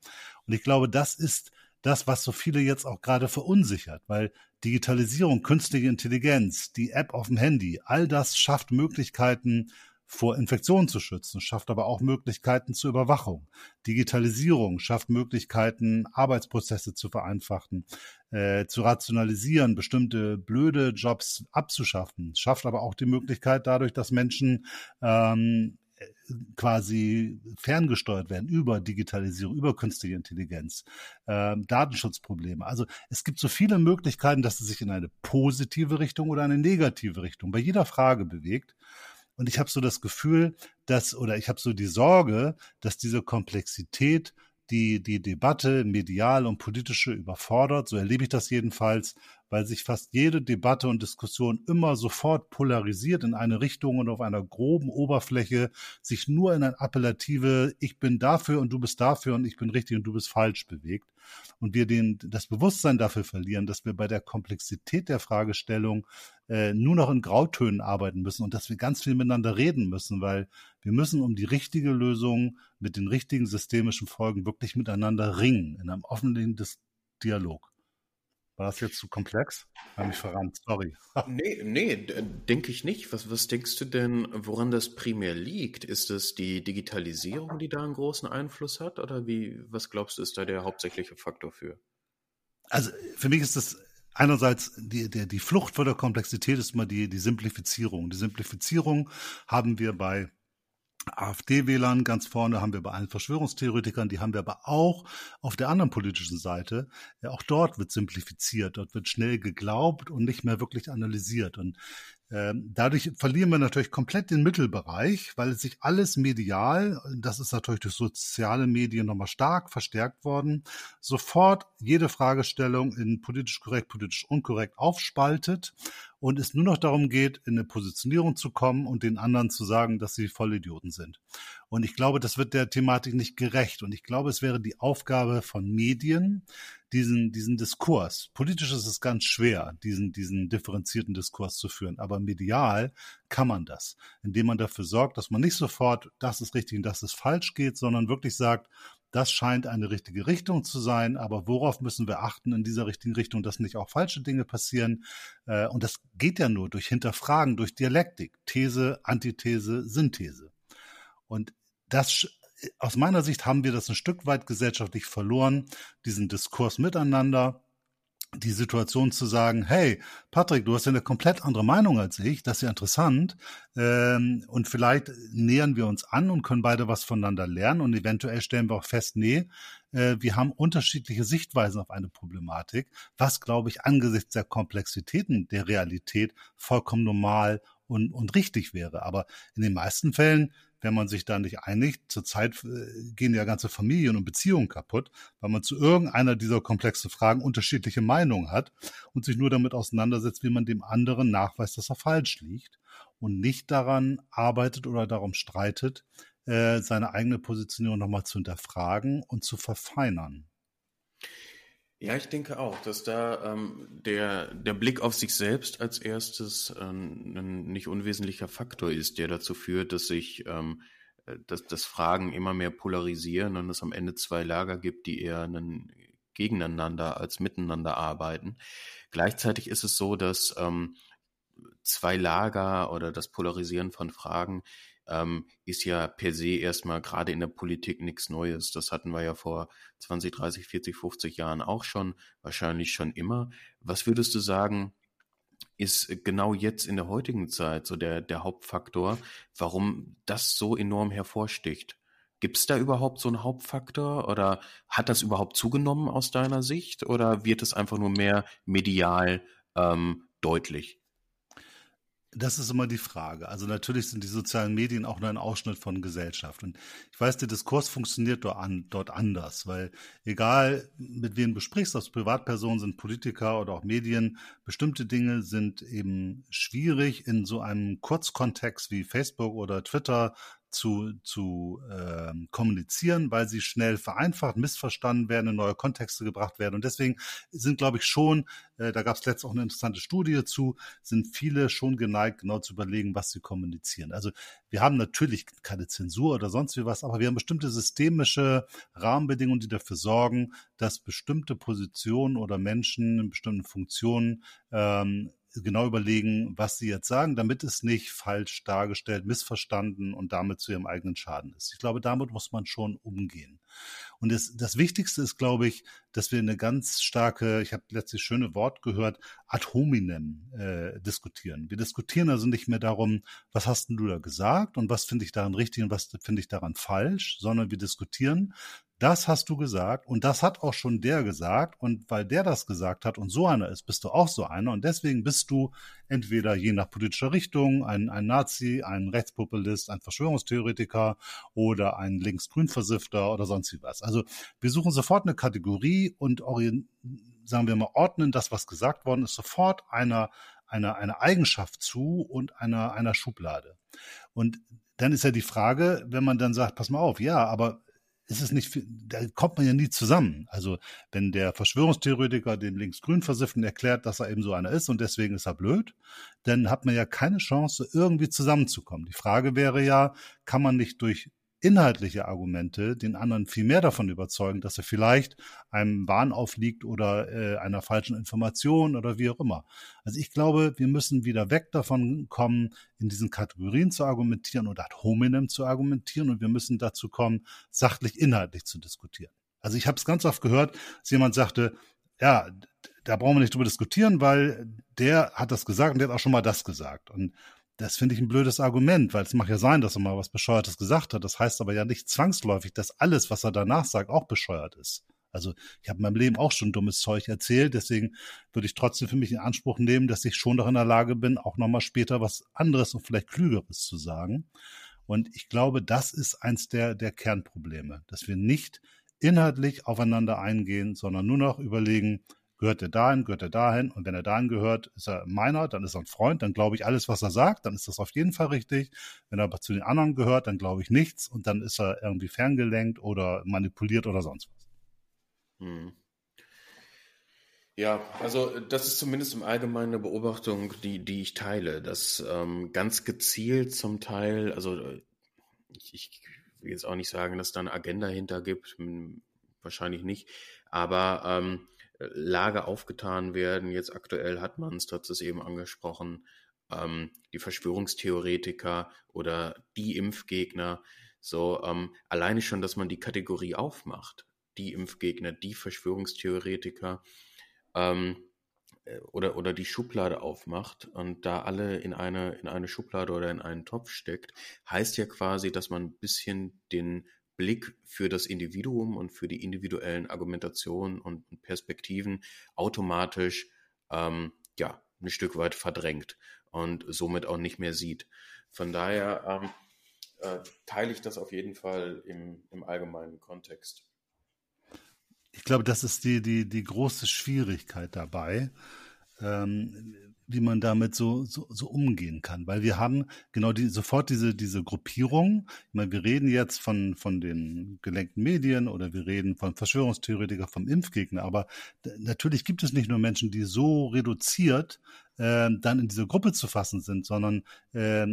Und ich glaube, das ist das, was so viele jetzt auch gerade verunsichert, weil Digitalisierung, künstliche Intelligenz, die App auf dem Handy, all das schafft Möglichkeiten, vor Infektionen zu schützen, schafft aber auch Möglichkeiten zur Überwachung. Digitalisierung schafft Möglichkeiten, Arbeitsprozesse zu vereinfachen, äh, zu rationalisieren, bestimmte blöde Jobs abzuschaffen, schafft aber auch die Möglichkeit dadurch, dass Menschen ähm, quasi ferngesteuert werden über Digitalisierung, über künstliche Intelligenz, äh, Datenschutzprobleme. Also es gibt so viele Möglichkeiten, dass es sich in eine positive Richtung oder eine negative Richtung bei jeder Frage bewegt. Und ich habe so das Gefühl, dass, oder ich habe so die Sorge, dass diese Komplexität die, die Debatte medial und politische überfordert. So erlebe ich das jedenfalls, weil sich fast jede Debatte und Diskussion immer sofort polarisiert in eine Richtung und auf einer groben Oberfläche sich nur in ein appellative Ich bin dafür und du bist dafür und ich bin richtig und du bist falsch bewegt und wir den, das Bewusstsein dafür verlieren, dass wir bei der Komplexität der Fragestellung äh, nur noch in Grautönen arbeiten müssen und dass wir ganz viel miteinander reden müssen, weil wir müssen um die richtige Lösung mit den richtigen systemischen Folgen wirklich miteinander ringen, in einem offenen Dialog. War das jetzt zu komplex? Habe ich verrannt, sorry. nee, nee, denke ich nicht. Was, was denkst du denn, woran das primär liegt? Ist es die Digitalisierung, die da einen großen Einfluss hat? Oder wie, was glaubst du, ist da der hauptsächliche Faktor für? Also für mich ist das einerseits die, die, die Flucht vor der Komplexität ist immer die, die Simplifizierung. Die Simplifizierung haben wir bei AfD-Wählern ganz vorne haben wir bei allen Verschwörungstheoretikern, die haben wir aber auch auf der anderen politischen Seite. Ja, auch dort wird simplifiziert, dort wird schnell geglaubt und nicht mehr wirklich analysiert. Und ähm, dadurch verlieren wir natürlich komplett den Mittelbereich, weil sich alles medial, das ist natürlich durch soziale Medien nochmal stark verstärkt worden, sofort jede Fragestellung in politisch korrekt, politisch unkorrekt aufspaltet und es nur noch darum geht, in eine Positionierung zu kommen und den anderen zu sagen, dass sie Vollidioten sind. Und ich glaube, das wird der Thematik nicht gerecht. Und ich glaube, es wäre die Aufgabe von Medien, diesen, diesen Diskurs. Politisch ist es ganz schwer, diesen, diesen differenzierten Diskurs zu führen. Aber medial kann man das, indem man dafür sorgt, dass man nicht sofort, das ist richtig und das ist falsch geht, sondern wirklich sagt, das scheint eine richtige Richtung zu sein, aber worauf müssen wir achten in dieser richtigen Richtung, dass nicht auch falsche Dinge passieren? Äh, und das geht ja nur durch Hinterfragen, durch Dialektik, These, Antithese, Synthese. Und das aus meiner Sicht haben wir das ein Stück weit gesellschaftlich verloren, diesen Diskurs miteinander, die Situation zu sagen, hey, Patrick, du hast ja eine komplett andere Meinung als ich, das ist ja interessant. Ähm, und vielleicht nähern wir uns an und können beide was voneinander lernen und eventuell stellen wir auch fest, nee, äh, wir haben unterschiedliche Sichtweisen auf eine Problematik, was, glaube ich, angesichts der Komplexitäten der Realität vollkommen normal und, und richtig wäre. Aber in den meisten Fällen wenn man sich da nicht einigt. Zurzeit äh, gehen ja ganze Familien und Beziehungen kaputt, weil man zu irgendeiner dieser komplexen Fragen unterschiedliche Meinungen hat und sich nur damit auseinandersetzt, wie man dem anderen nachweist, dass er falsch liegt und nicht daran arbeitet oder darum streitet, äh, seine eigene Positionierung nochmal zu hinterfragen und zu verfeinern. Ja, ich denke auch, dass da ähm, der, der Blick auf sich selbst als erstes ähm, ein nicht unwesentlicher Faktor ist, der dazu führt, dass sich ähm, dass, dass Fragen immer mehr polarisieren und es am Ende zwei Lager gibt, die eher einen gegeneinander als miteinander arbeiten. Gleichzeitig ist es so, dass ähm, zwei Lager oder das Polarisieren von Fragen ähm, ist ja per se erstmal gerade in der Politik nichts Neues. Das hatten wir ja vor 20, 30, 40, 50 Jahren auch schon, wahrscheinlich schon immer. Was würdest du sagen, ist genau jetzt in der heutigen Zeit so der, der Hauptfaktor, warum das so enorm hervorsticht? Gibt es da überhaupt so einen Hauptfaktor oder hat das überhaupt zugenommen aus deiner Sicht oder wird es einfach nur mehr medial ähm, deutlich? Das ist immer die Frage. Also natürlich sind die sozialen Medien auch nur ein Ausschnitt von Gesellschaft. Und ich weiß, der Diskurs funktioniert dort, an, dort anders, weil egal mit wem du sprichst, ob es Privatpersonen sind, Politiker oder auch Medien, bestimmte Dinge sind eben schwierig in so einem Kurzkontext wie Facebook oder Twitter zu, zu äh, kommunizieren, weil sie schnell vereinfacht, missverstanden werden, in neue Kontexte gebracht werden. Und deswegen sind, glaube ich, schon, äh, da gab es letztens auch eine interessante Studie zu, sind viele schon geneigt, genau zu überlegen, was sie kommunizieren. Also wir haben natürlich keine Zensur oder sonst wie was, aber wir haben bestimmte systemische Rahmenbedingungen, die dafür sorgen, dass bestimmte Positionen oder Menschen in bestimmten Funktionen ähm, genau überlegen, was sie jetzt sagen, damit es nicht falsch dargestellt, missverstanden und damit zu ihrem eigenen Schaden ist. Ich glaube, damit muss man schon umgehen. Und das, das Wichtigste ist, glaube ich, dass wir eine ganz starke, ich habe letztes schöne Wort gehört, ad hominem äh, diskutieren. Wir diskutieren also nicht mehr darum, was hast denn du da gesagt und was finde ich daran richtig und was finde ich daran falsch, sondern wir diskutieren, das hast du gesagt und das hat auch schon der gesagt und weil der das gesagt hat und so einer ist, bist du auch so einer und deswegen bist du entweder je nach politischer Richtung ein, ein Nazi, ein Rechtspopulist, ein Verschwörungstheoretiker oder ein Linksgrün-Versifter oder sonst wie was. Also wir suchen sofort eine Kategorie und sagen wir mal, ordnen das, was gesagt worden ist, sofort einer, einer, einer Eigenschaft zu und einer, einer Schublade. Und dann ist ja die Frage, wenn man dann sagt, pass mal auf, ja, aber ist es nicht, da kommt man ja nie zusammen. Also wenn der Verschwörungstheoretiker dem linksgrün Versifften erklärt, dass er eben so einer ist und deswegen ist er blöd, dann hat man ja keine Chance, irgendwie zusammenzukommen. Die Frage wäre ja, kann man nicht durch inhaltliche Argumente den anderen viel mehr davon überzeugen, dass er vielleicht einem Wahn aufliegt oder äh, einer falschen Information oder wie auch immer. Also ich glaube, wir müssen wieder weg davon kommen, in diesen Kategorien zu argumentieren oder ad hominem zu argumentieren und wir müssen dazu kommen, sachlich inhaltlich zu diskutieren. Also ich habe es ganz oft gehört, dass jemand sagte, ja, da brauchen wir nicht drüber diskutieren, weil der hat das gesagt und der hat auch schon mal das gesagt. Und das finde ich ein blödes Argument, weil es mag ja sein, dass er mal was Bescheuertes gesagt hat. Das heißt aber ja nicht zwangsläufig, dass alles, was er danach sagt, auch bescheuert ist. Also ich habe in meinem Leben auch schon dummes Zeug erzählt, deswegen würde ich trotzdem für mich in Anspruch nehmen, dass ich schon noch in der Lage bin, auch nochmal später was anderes und vielleicht Klügeres zu sagen. Und ich glaube, das ist eins der, der Kernprobleme, dass wir nicht inhaltlich aufeinander eingehen, sondern nur noch überlegen, gehört er dahin, gehört er dahin und wenn er dahin gehört, ist er meiner, dann ist er ein Freund, dann glaube ich alles, was er sagt, dann ist das auf jeden Fall richtig. Wenn er aber zu den anderen gehört, dann glaube ich nichts und dann ist er irgendwie ferngelenkt oder manipuliert oder sonst was. Hm. Ja, also das ist zumindest im Allgemeinen eine Beobachtung, die, die ich teile, dass ähm, ganz gezielt zum Teil, also ich, ich will jetzt auch nicht sagen, dass da eine Agenda hinter gibt, hm, wahrscheinlich nicht, aber ähm, Lager aufgetan werden. Jetzt aktuell hat man es, du hast es eben angesprochen, ähm, die Verschwörungstheoretiker oder die Impfgegner. So ähm, alleine schon, dass man die Kategorie aufmacht, die Impfgegner, die Verschwörungstheoretiker ähm, äh, oder, oder die Schublade aufmacht und da alle in eine, in eine Schublade oder in einen Topf steckt, heißt ja quasi, dass man ein bisschen den Blick für das Individuum und für die individuellen Argumentationen und Perspektiven automatisch ähm, ja ein Stück weit verdrängt und somit auch nicht mehr sieht. Von daher ähm, äh, teile ich das auf jeden Fall im, im allgemeinen Kontext. Ich glaube, das ist die, die, die große Schwierigkeit dabei. Ähm, wie man damit so, so, so umgehen kann. Weil wir haben genau die, sofort diese, diese Gruppierung. Ich meine, wir reden jetzt von, von den gelenkten Medien oder wir reden von Verschwörungstheoretiker, vom Impfgegner. Aber natürlich gibt es nicht nur Menschen, die so reduziert äh, dann in diese Gruppe zu fassen sind, sondern äh,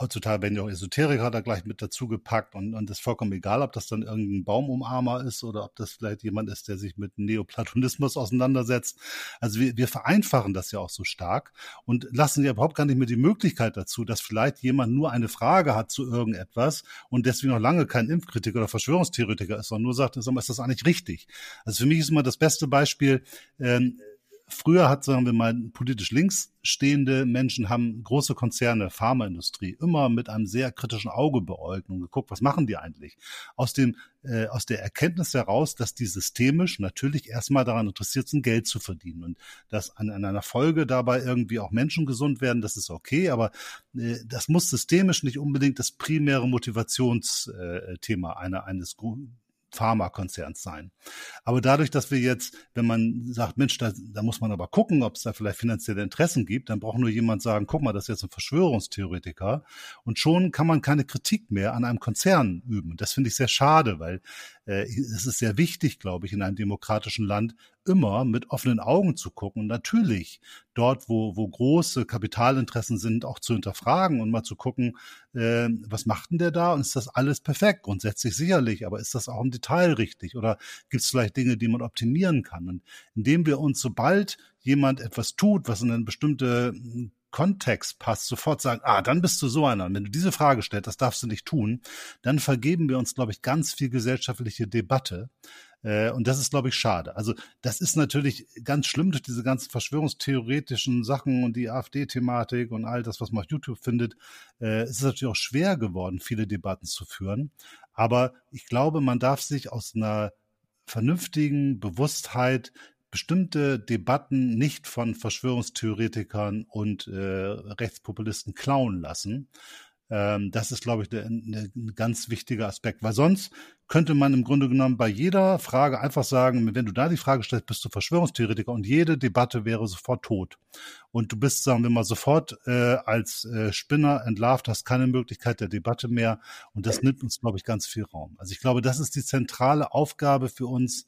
heutzutage werden ja auch Esoteriker da gleich mit dazu gepackt und, und ist vollkommen egal, ob das dann irgendein Baumumarmer ist oder ob das vielleicht jemand ist, der sich mit Neoplatonismus auseinandersetzt. Also wir, wir vereinfachen das ja auch so stark und lassen ja überhaupt gar nicht mehr die Möglichkeit dazu, dass vielleicht jemand nur eine Frage hat zu irgendetwas und deswegen noch lange kein Impfkritiker oder Verschwörungstheoretiker ist, sondern nur sagt, ist das eigentlich richtig? Also für mich ist immer das beste Beispiel, ähm, Früher hat, sagen wir mal, politisch links stehende Menschen haben große Konzerne, Pharmaindustrie, immer mit einem sehr kritischen Auge beäugt und geguckt, was machen die eigentlich? Aus dem, äh, aus der Erkenntnis heraus, dass die systemisch natürlich erstmal daran interessiert sind, Geld zu verdienen und dass an, an einer Folge dabei irgendwie auch Menschen gesund werden, das ist okay, aber äh, das muss systemisch nicht unbedingt das primäre Motivationsthema äh, einer, eines Pharmakonzerns sein. Aber dadurch, dass wir jetzt, wenn man sagt, Mensch, da, da muss man aber gucken, ob es da vielleicht finanzielle Interessen gibt, dann braucht nur jemand sagen, guck mal, das ist jetzt ein Verschwörungstheoretiker. Und schon kann man keine Kritik mehr an einem Konzern üben. Und das finde ich sehr schade, weil äh, es ist sehr wichtig, glaube ich, in einem demokratischen Land immer mit offenen Augen zu gucken natürlich dort, wo, wo große Kapitalinteressen sind, auch zu hinterfragen und mal zu gucken, äh, was macht denn der da und ist das alles perfekt? Grundsätzlich sicherlich, aber ist das auch im Detail richtig oder gibt es vielleicht Dinge, die man optimieren kann? Und indem wir uns, sobald jemand etwas tut, was in eine bestimmte Kontext passt, sofort sagen, ah, dann bist du so einer. Und wenn du diese Frage stellst, das darfst du nicht tun, dann vergeben wir uns, glaube ich, ganz viel gesellschaftliche Debatte. Äh, und das ist, glaube ich, schade. Also das ist natürlich ganz schlimm durch diese ganzen verschwörungstheoretischen Sachen und die AfD-Thematik und all das, was man auf YouTube findet. Äh, es ist natürlich auch schwer geworden, viele Debatten zu führen. Aber ich glaube, man darf sich aus einer vernünftigen Bewusstheit bestimmte Debatten nicht von Verschwörungstheoretikern und äh, Rechtspopulisten klauen lassen. Ähm, das ist, glaube ich, ein ganz wichtiger Aspekt, weil sonst könnte man im Grunde genommen bei jeder Frage einfach sagen, wenn du da die Frage stellst, bist du Verschwörungstheoretiker und jede Debatte wäre sofort tot. Und du bist, sagen wir mal, sofort äh, als äh, Spinner entlarvt, hast keine Möglichkeit der Debatte mehr und das nimmt uns, glaube ich, ganz viel Raum. Also ich glaube, das ist die zentrale Aufgabe für uns,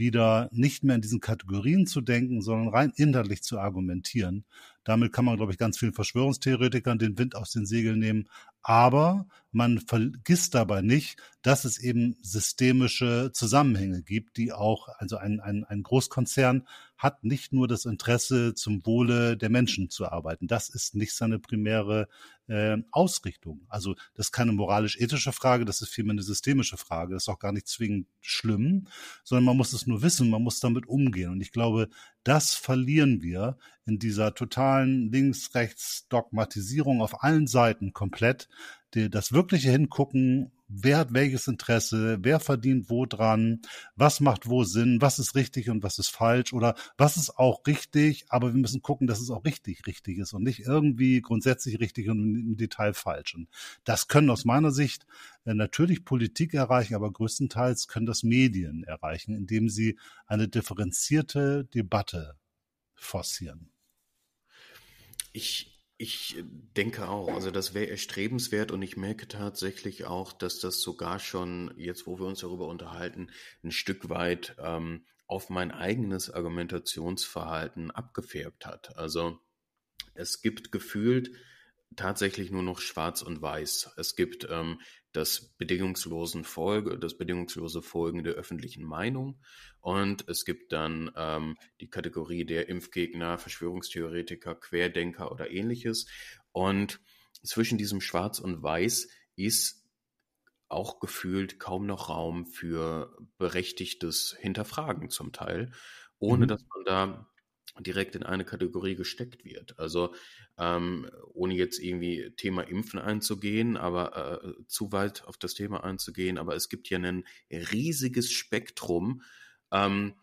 wieder nicht mehr in diesen Kategorien zu denken, sondern rein inhaltlich zu argumentieren. Damit kann man, glaube ich, ganz vielen Verschwörungstheoretikern den Wind aus den Segeln nehmen. Aber man vergisst dabei nicht, dass es eben systemische Zusammenhänge gibt, die auch, also ein, ein, ein Großkonzern hat nicht nur das Interesse, zum Wohle der Menschen zu arbeiten. Das ist nicht seine primäre äh, Ausrichtung. Also das ist keine moralisch-ethische Frage, das ist vielmehr eine systemische Frage. Das ist auch gar nicht zwingend schlimm, sondern man muss es nur wissen, man muss damit umgehen. Und ich glaube, das verlieren wir in dieser totalen Links-Rechts-Dogmatisierung auf allen Seiten komplett. Das wirkliche Hingucken, wer hat welches Interesse, wer verdient wo dran, was macht wo Sinn, was ist richtig und was ist falsch oder was ist auch richtig, aber wir müssen gucken, dass es auch richtig richtig ist und nicht irgendwie grundsätzlich richtig und im Detail falsch. Und das können aus meiner Sicht äh, natürlich Politik erreichen, aber größtenteils können das Medien erreichen, indem sie eine differenzierte Debatte forcieren. Ich, ich denke auch, also das wäre erstrebenswert und ich merke tatsächlich auch, dass das sogar schon, jetzt wo wir uns darüber unterhalten, ein Stück weit ähm, auf mein eigenes Argumentationsverhalten abgefärbt hat. Also es gibt gefühlt tatsächlich nur noch schwarz und weiß. Es gibt ähm, das bedingungslosen Folge, das bedingungslose Folgen der öffentlichen Meinung und es gibt dann ähm, die Kategorie der Impfgegner, Verschwörungstheoretiker, Querdenker oder ähnliches. Und zwischen diesem Schwarz und Weiß ist auch gefühlt kaum noch Raum für berechtigtes Hinterfragen zum Teil, ohne mhm. dass man da direkt in eine Kategorie gesteckt wird. Also ähm, ohne jetzt irgendwie Thema Impfen einzugehen, aber äh, zu weit auf das Thema einzugehen, aber es gibt ja ein riesiges Spektrum ähm,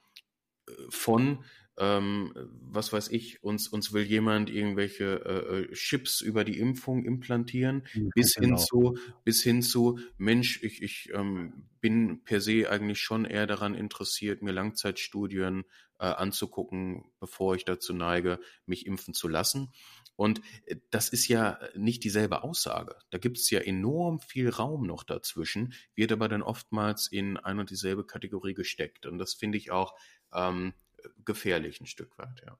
von ähm, was weiß ich, uns, uns will jemand irgendwelche äh, äh Chips über die Impfung implantieren, ja, bis genau. hin zu, bis hin zu, Mensch, ich, ich ähm, bin per se eigentlich schon eher daran interessiert, mir Langzeitstudien äh, anzugucken, bevor ich dazu neige, mich impfen zu lassen. Und äh, das ist ja nicht dieselbe Aussage. Da gibt es ja enorm viel Raum noch dazwischen, wird aber dann oftmals in ein und dieselbe Kategorie gesteckt. Und das finde ich auch ähm, gefährlich ein Stück weit, ja.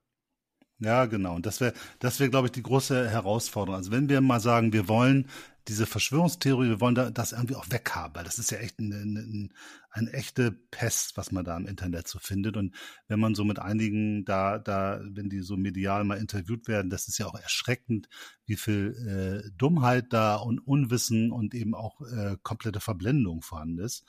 Ja, genau. Und das wäre, das wäre, glaube ich, die große Herausforderung. Also wenn wir mal sagen, wir wollen diese Verschwörungstheorie, wir wollen da, das irgendwie auch weghaben, weil das ist ja echt eine, eine, eine echte Pest, was man da im Internet so findet. Und wenn man so mit einigen da, da, wenn die so medial mal interviewt werden, das ist ja auch erschreckend, wie viel äh, Dummheit da und Unwissen und eben auch äh, komplette Verblendung vorhanden ist.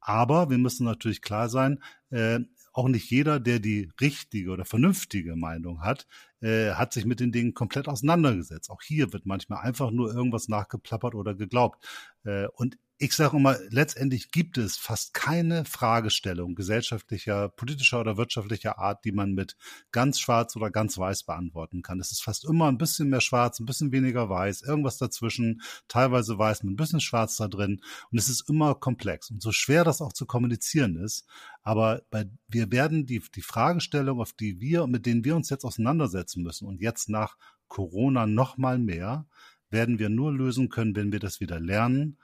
Aber wir müssen natürlich klar sein, äh, auch nicht jeder, der die richtige oder vernünftige Meinung hat, äh, hat sich mit den Dingen komplett auseinandergesetzt. Auch hier wird manchmal einfach nur irgendwas nachgeplappert oder geglaubt. Äh, und ich sage immer, letztendlich gibt es fast keine Fragestellung gesellschaftlicher, politischer oder wirtschaftlicher Art, die man mit ganz schwarz oder ganz weiß beantworten kann. Es ist fast immer ein bisschen mehr schwarz, ein bisschen weniger weiß, irgendwas dazwischen, teilweise weiß mit ein bisschen schwarz da drin. Und es ist immer komplex. Und so schwer das auch zu kommunizieren ist, aber bei, wir werden die, die Fragestellung, auf die wir, mit denen wir uns jetzt auseinandersetzen müssen und jetzt nach Corona noch mal mehr, werden wir nur lösen können, wenn wir das wieder lernen,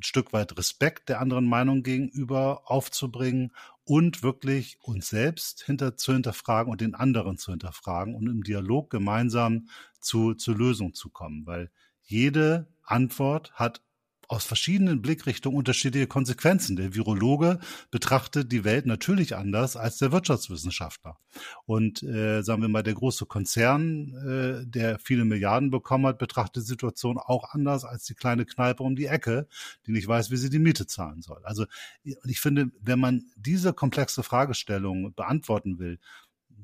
ein Stück weit Respekt der anderen Meinung gegenüber aufzubringen und wirklich uns selbst hinter, zu hinterfragen und den anderen zu hinterfragen und im Dialog gemeinsam zu, zur Lösung zu kommen, weil jede Antwort hat aus verschiedenen Blickrichtungen unterschiedliche Konsequenzen. Der Virologe betrachtet die Welt natürlich anders als der Wirtschaftswissenschaftler. Und äh, sagen wir mal, der große Konzern, äh, der viele Milliarden bekommen hat, betrachtet die Situation auch anders als die kleine Kneipe um die Ecke, die nicht weiß, wie sie die Miete zahlen soll. Also ich finde, wenn man diese komplexe Fragestellung beantworten will,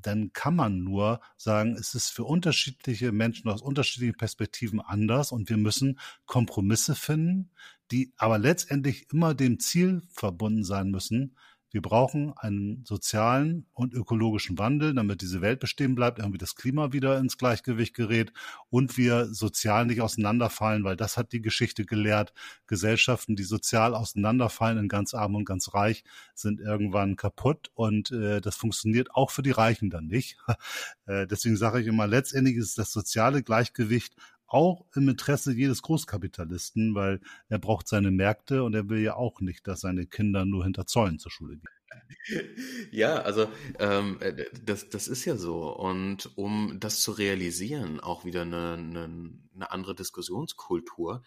dann kann man nur sagen, es ist für unterschiedliche Menschen aus unterschiedlichen Perspektiven anders und wir müssen Kompromisse finden, die aber letztendlich immer dem Ziel verbunden sein müssen, wir brauchen einen sozialen und ökologischen Wandel, damit diese Welt bestehen bleibt, irgendwie das Klima wieder ins Gleichgewicht gerät und wir sozial nicht auseinanderfallen, weil das hat die Geschichte gelehrt. Gesellschaften, die sozial auseinanderfallen in ganz arm und ganz reich, sind irgendwann kaputt und äh, das funktioniert auch für die Reichen dann nicht. äh, deswegen sage ich immer, letztendlich ist das soziale Gleichgewicht auch im Interesse jedes Großkapitalisten, weil er braucht seine Märkte und er will ja auch nicht, dass seine Kinder nur hinter Zäunen zur Schule gehen. Ja, also ähm, äh, das, das ist ja so. Und um das zu realisieren, auch wieder eine, eine, eine andere Diskussionskultur,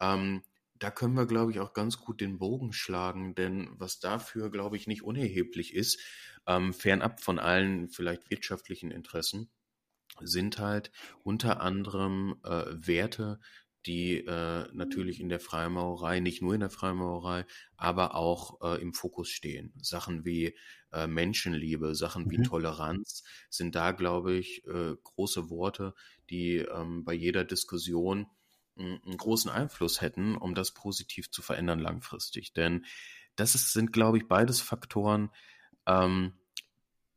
ähm, da können wir, glaube ich, auch ganz gut den Bogen schlagen, denn was dafür, glaube ich, nicht unerheblich ist, ähm, fernab von allen vielleicht wirtschaftlichen Interessen, sind halt unter anderem äh, Werte, die äh, natürlich in der Freimaurerei, nicht nur in der Freimaurerei, aber auch äh, im Fokus stehen. Sachen wie äh, Menschenliebe, Sachen mhm. wie Toleranz sind da, glaube ich, äh, große Worte, die ähm, bei jeder Diskussion einen großen Einfluss hätten, um das positiv zu verändern langfristig. Denn das ist, sind, glaube ich, beides Faktoren, ähm,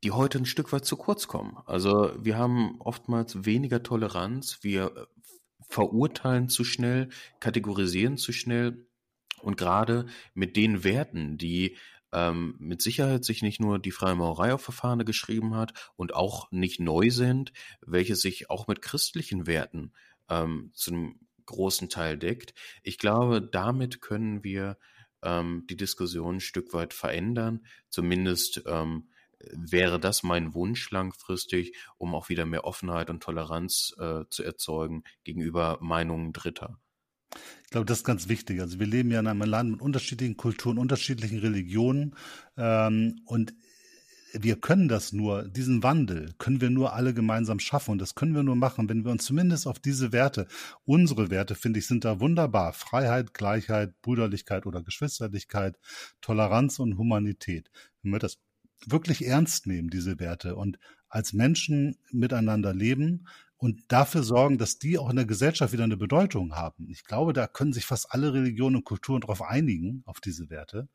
die heute ein Stück weit zu kurz kommen. Also wir haben oftmals weniger Toleranz, wir äh, verurteilen zu schnell, kategorisieren zu schnell und gerade mit den Werten, die ähm, mit Sicherheit sich nicht nur die Freimaurerei auf Verfahren geschrieben hat und auch nicht neu sind, welche sich auch mit christlichen Werten ähm, zum großen Teil deckt. Ich glaube, damit können wir ähm, die Diskussion ein Stück weit verändern, zumindest ähm, wäre das mein Wunsch langfristig, um auch wieder mehr Offenheit und Toleranz äh, zu erzeugen gegenüber Meinungen Dritter. Ich glaube, das ist ganz wichtig. Also wir leben ja in einem Land mit unterschiedlichen Kulturen, unterschiedlichen Religionen ähm, und wir können das nur, diesen Wandel können wir nur alle gemeinsam schaffen und das können wir nur machen, wenn wir uns zumindest auf diese Werte, unsere Werte, finde ich, sind da wunderbar. Freiheit, Gleichheit, Brüderlichkeit oder Geschwisterlichkeit, Toleranz und Humanität. Wenn wir das wirklich ernst nehmen, diese Werte und als Menschen miteinander leben und dafür sorgen, dass die auch in der Gesellschaft wieder eine Bedeutung haben. Ich glaube, da können sich fast alle Religionen und Kulturen darauf einigen, auf diese Werte.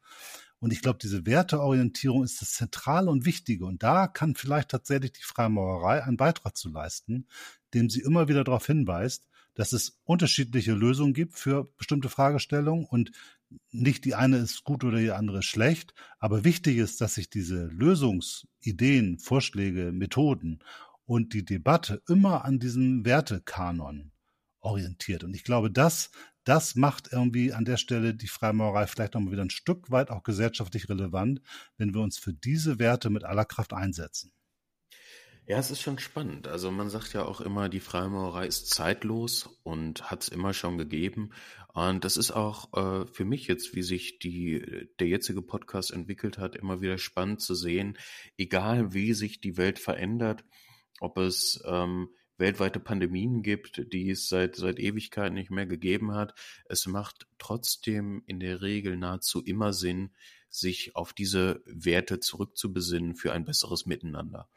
Und ich glaube, diese Werteorientierung ist das Zentrale und Wichtige. Und da kann vielleicht tatsächlich die Freimaurerei einen Beitrag zu leisten, dem sie immer wieder darauf hinweist, dass es unterschiedliche Lösungen gibt für bestimmte Fragestellungen und nicht die eine ist gut oder die andere ist schlecht, aber wichtig ist, dass sich diese Lösungsideen, Vorschläge, Methoden und die Debatte immer an diesem Wertekanon orientiert. Und ich glaube, das, das macht irgendwie an der Stelle die Freimaurerei vielleicht nochmal wieder ein Stück weit auch gesellschaftlich relevant, wenn wir uns für diese Werte mit aller Kraft einsetzen. Ja, es ist schon spannend. Also man sagt ja auch immer, die Freimaurerei ist zeitlos und hat es immer schon gegeben. Und das ist auch äh, für mich jetzt, wie sich die, der jetzige Podcast entwickelt hat, immer wieder spannend zu sehen, egal wie sich die Welt verändert, ob es ähm, weltweite Pandemien gibt, die es seit, seit Ewigkeit nicht mehr gegeben hat. Es macht trotzdem in der Regel nahezu immer Sinn, sich auf diese Werte zurückzubesinnen für ein besseres Miteinander.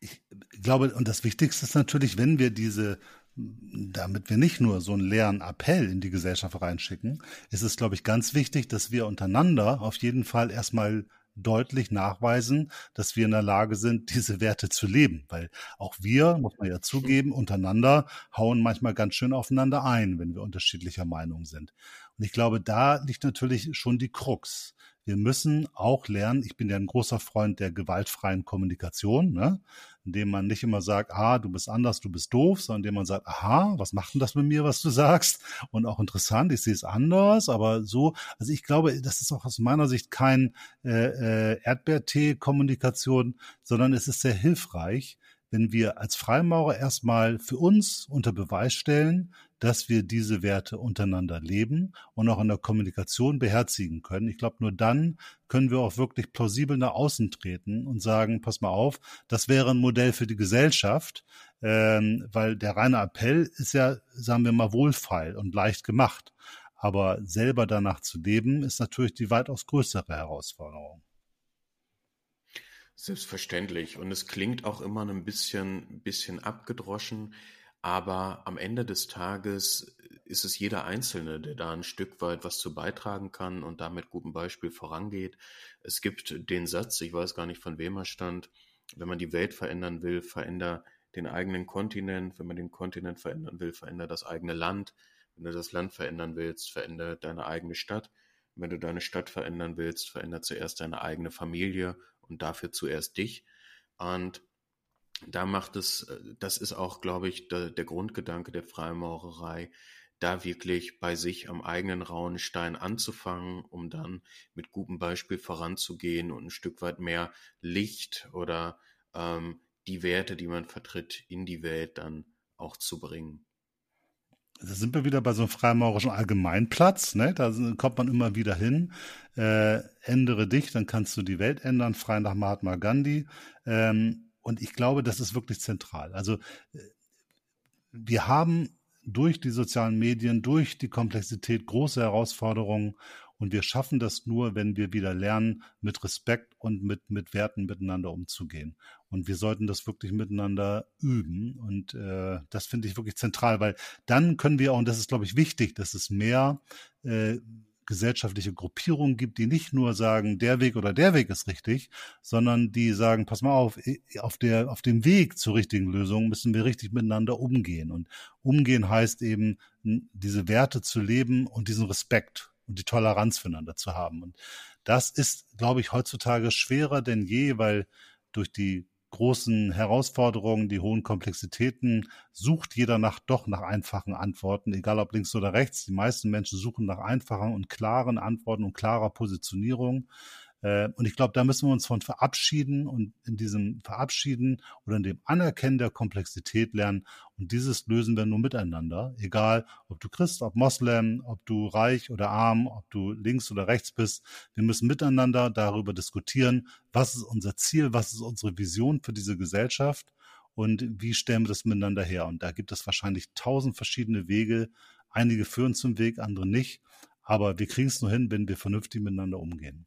Ich glaube, und das Wichtigste ist natürlich, wenn wir diese damit wir nicht nur so einen leeren Appell in die Gesellschaft reinschicken, ist es, glaube ich, ganz wichtig, dass wir untereinander auf jeden Fall erstmal deutlich nachweisen, dass wir in der Lage sind, diese Werte zu leben. Weil auch wir, muss man ja zugeben, untereinander hauen manchmal ganz schön aufeinander ein, wenn wir unterschiedlicher Meinung sind. Und ich glaube, da liegt natürlich schon die Krux wir müssen auch lernen, ich bin ja ein großer Freund der gewaltfreien Kommunikation, ne? indem man nicht immer sagt, ah, du bist anders, du bist doof, sondern indem man sagt, aha, was macht denn das mit mir, was du sagst? Und auch interessant, ich sehe es anders, aber so, also ich glaube, das ist auch aus meiner Sicht kein äh, äh, Erdbeertee-Kommunikation, sondern es ist sehr hilfreich, wenn wir als Freimaurer erstmal für uns unter Beweis stellen, dass wir diese Werte untereinander leben und auch in der Kommunikation beherzigen können. Ich glaube, nur dann können wir auch wirklich plausibel nach außen treten und sagen, pass mal auf, das wäre ein Modell für die Gesellschaft, ähm, weil der reine Appell ist ja, sagen wir mal, wohlfeil und leicht gemacht. Aber selber danach zu leben, ist natürlich die weitaus größere Herausforderung. Selbstverständlich. Und es klingt auch immer ein bisschen, bisschen abgedroschen. Aber am Ende des Tages ist es jeder Einzelne, der da ein Stück weit was zu beitragen kann und damit gutem Beispiel vorangeht. Es gibt den Satz, ich weiß gar nicht von wem er stand, wenn man die Welt verändern will, veränder den eigenen Kontinent. Wenn man den Kontinent verändern will, veränder das eigene Land. Wenn du das Land verändern willst, veränder deine eigene Stadt. Wenn du deine Stadt verändern willst, veränder zuerst deine eigene Familie und dafür zuerst dich. Und da macht es, äh, das ist auch, glaube ich, der, der Grundgedanke der Freimaurerei, da wirklich bei sich am eigenen rauen Stein anzufangen, um dann mit gutem Beispiel voranzugehen und ein Stück weit mehr Licht oder ähm, die Werte, die man vertritt, in die Welt dann auch zu bringen. Da sind wir wieder bei so einem freimaurischen Allgemeinplatz, ne? Da kommt man immer wieder hin. Äh, ändere dich, dann kannst du die Welt ändern, frei nach Mahatma Gandhi. Ähm, und ich glaube, das ist wirklich zentral. Also äh, wir haben durch die sozialen Medien, durch die Komplexität große Herausforderungen und wir schaffen das nur, wenn wir wieder lernen, mit Respekt und mit, mit Werten miteinander umzugehen. Und wir sollten das wirklich miteinander üben. Und äh, das finde ich wirklich zentral, weil dann können wir auch, und das ist, glaube ich, wichtig, dass es mehr äh, gesellschaftliche Gruppierungen gibt, die nicht nur sagen, der Weg oder der Weg ist richtig, sondern die sagen, pass mal auf, auf der, auf dem Weg zur richtigen Lösung müssen wir richtig miteinander umgehen. Und umgehen heißt eben, diese Werte zu leben und diesen Respekt und die Toleranz füreinander zu haben. Und das ist, glaube ich, heutzutage schwerer denn je, weil durch die großen Herausforderungen, die hohen Komplexitäten, sucht jeder nach doch nach einfachen Antworten, egal ob links oder rechts. Die meisten Menschen suchen nach einfachen und klaren Antworten und klarer Positionierung. Äh, und ich glaube, da müssen wir uns von verabschieden und in diesem Verabschieden oder in dem Anerkennen der Komplexität lernen. Und dieses lösen wir nur miteinander. Egal, ob du Christ, ob Moslem, ob du reich oder arm, ob du links oder rechts bist. Wir müssen miteinander darüber diskutieren, was ist unser Ziel, was ist unsere Vision für diese Gesellschaft und wie stellen wir das miteinander her. Und da gibt es wahrscheinlich tausend verschiedene Wege. Einige führen zum Weg, andere nicht. Aber wir kriegen es nur hin, wenn wir vernünftig miteinander umgehen.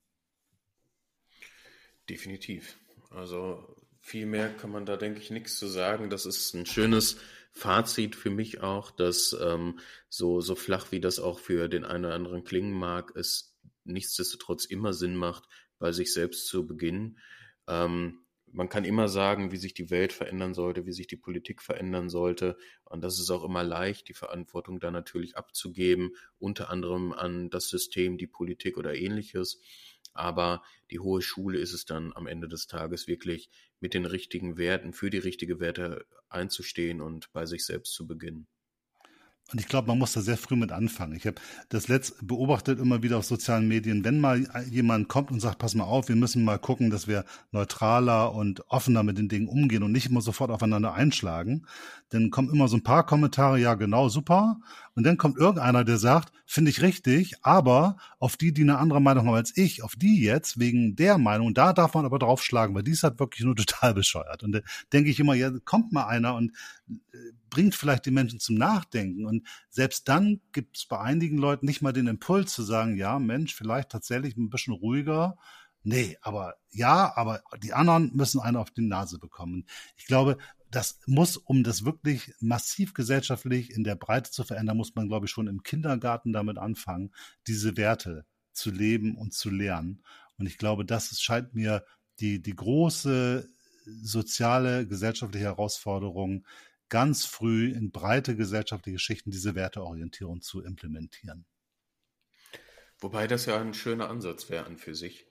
Definitiv. Also viel mehr kann man da, denke ich, nichts zu sagen. Das ist ein schönes Fazit für mich auch, dass ähm, so, so flach wie das auch für den einen oder anderen klingen mag, es nichtsdestotrotz immer Sinn macht, bei sich selbst zu beginnen. Ähm, man kann immer sagen, wie sich die Welt verändern sollte, wie sich die Politik verändern sollte. Und das ist auch immer leicht, die Verantwortung da natürlich abzugeben, unter anderem an das System, die Politik oder ähnliches. Aber die hohe Schule ist es dann am Ende des Tages wirklich mit den richtigen Werten, für die richtige Werte einzustehen und bei sich selbst zu beginnen. Und ich glaube, man muss da sehr früh mit anfangen. Ich habe das letzt beobachtet immer wieder auf sozialen Medien, wenn mal jemand kommt und sagt, pass mal auf, wir müssen mal gucken, dass wir neutraler und offener mit den Dingen umgehen und nicht immer sofort aufeinander einschlagen, dann kommen immer so ein paar Kommentare, ja genau, super. Und dann kommt irgendeiner, der sagt, finde ich richtig, aber auf die, die eine andere Meinung haben als ich, auf die jetzt wegen der Meinung, da darf man aber draufschlagen, weil die ist halt wirklich nur total bescheuert. Und da denke ich immer, ja, kommt mal einer und äh, bringt vielleicht die Menschen zum Nachdenken. Und selbst dann gibt es bei einigen Leuten nicht mal den Impuls zu sagen, ja, Mensch, vielleicht tatsächlich ein bisschen ruhiger. Nee, aber ja, aber die anderen müssen einen auf die Nase bekommen. Ich glaube, das muss, um das wirklich massiv gesellschaftlich in der Breite zu verändern, muss man, glaube ich, schon im Kindergarten damit anfangen, diese Werte zu leben und zu lernen. Und ich glaube, das scheint mir die, die große soziale, gesellschaftliche Herausforderung, ganz früh in breite gesellschaftliche Schichten diese Werteorientierung zu implementieren. Wobei das ja ein schöner Ansatz wäre an für sich,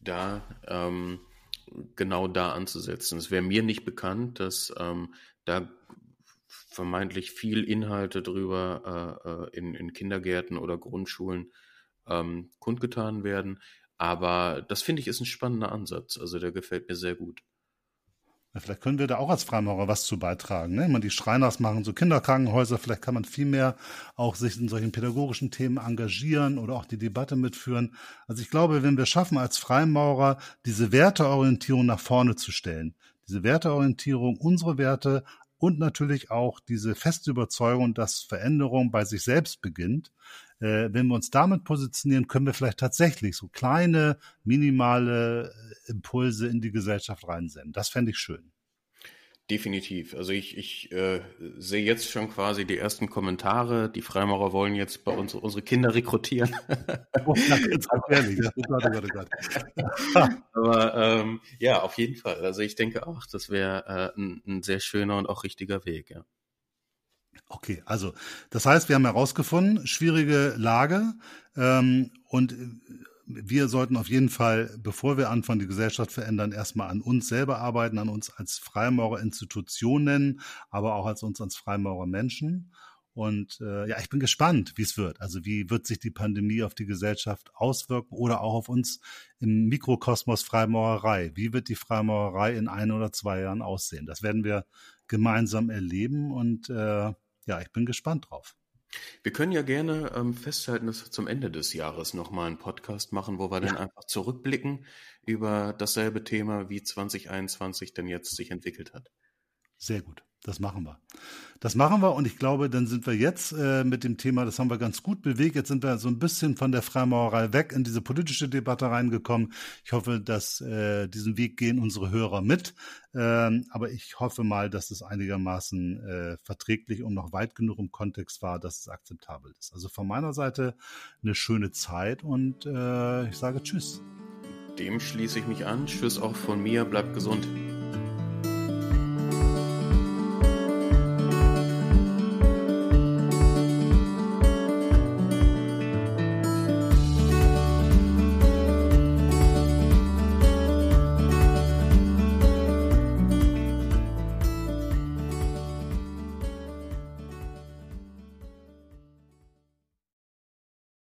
da ähm, genau da anzusetzen. Es wäre mir nicht bekannt, dass ähm, da vermeintlich viel Inhalte drüber äh, äh, in, in Kindergärten oder Grundschulen ähm, kundgetan werden. Aber das finde ich ist ein spannender Ansatz. Also der gefällt mir sehr gut. Vielleicht können wir da auch als Freimaurer was zu beitragen. Ne? Ich meine, die Schreiners machen so Kinderkrankenhäuser, vielleicht kann man viel mehr auch sich in solchen pädagogischen Themen engagieren oder auch die Debatte mitführen. Also ich glaube, wenn wir schaffen, als Freimaurer diese Werteorientierung nach vorne zu stellen, diese Werteorientierung, unsere Werte und natürlich auch diese feste Überzeugung, dass Veränderung bei sich selbst beginnt, äh, wenn wir uns damit positionieren, können wir vielleicht tatsächlich so kleine, minimale äh, Impulse in die Gesellschaft reinsenden. Das fände ich schön. Definitiv. Also ich, ich äh, sehe jetzt schon quasi die ersten Kommentare. Die Freimaurer wollen jetzt bei uns unsere Kinder rekrutieren. oh, Aber ähm, ja, auf jeden Fall. Also ich denke auch, das wäre äh, ein, ein sehr schöner und auch richtiger Weg, ja. Okay, also das heißt, wir haben herausgefunden, schwierige Lage ähm, und wir sollten auf jeden Fall, bevor wir anfangen, die Gesellschaft verändern, erstmal an uns selber arbeiten, an uns als Freimaurer-Institutionen, aber auch als uns als Freimaurer Menschen. Und äh, ja, ich bin gespannt, wie es wird. Also wie wird sich die Pandemie auf die Gesellschaft auswirken oder auch auf uns im Mikrokosmos Freimaurerei? Wie wird die Freimaurerei in ein oder zwei Jahren aussehen? Das werden wir gemeinsam erleben und äh, ja, ich bin gespannt drauf. Wir können ja gerne ähm, festhalten, dass wir zum Ende des Jahres nochmal einen Podcast machen, wo wir ja. dann einfach zurückblicken über dasselbe Thema, wie 2021 denn jetzt sich entwickelt hat. Sehr gut. Das machen wir. Das machen wir und ich glaube, dann sind wir jetzt äh, mit dem Thema, das haben wir ganz gut bewegt. Jetzt sind wir so ein bisschen von der Freimaurerei weg in diese politische Debatte reingekommen. Ich hoffe, dass äh, diesen Weg gehen unsere Hörer mit. Ähm, aber ich hoffe mal, dass es einigermaßen äh, verträglich und noch weit genug im Kontext war, dass es akzeptabel ist. Also von meiner Seite eine schöne Zeit und äh, ich sage Tschüss. Dem schließe ich mich an. Tschüss auch von mir. Bleibt gesund.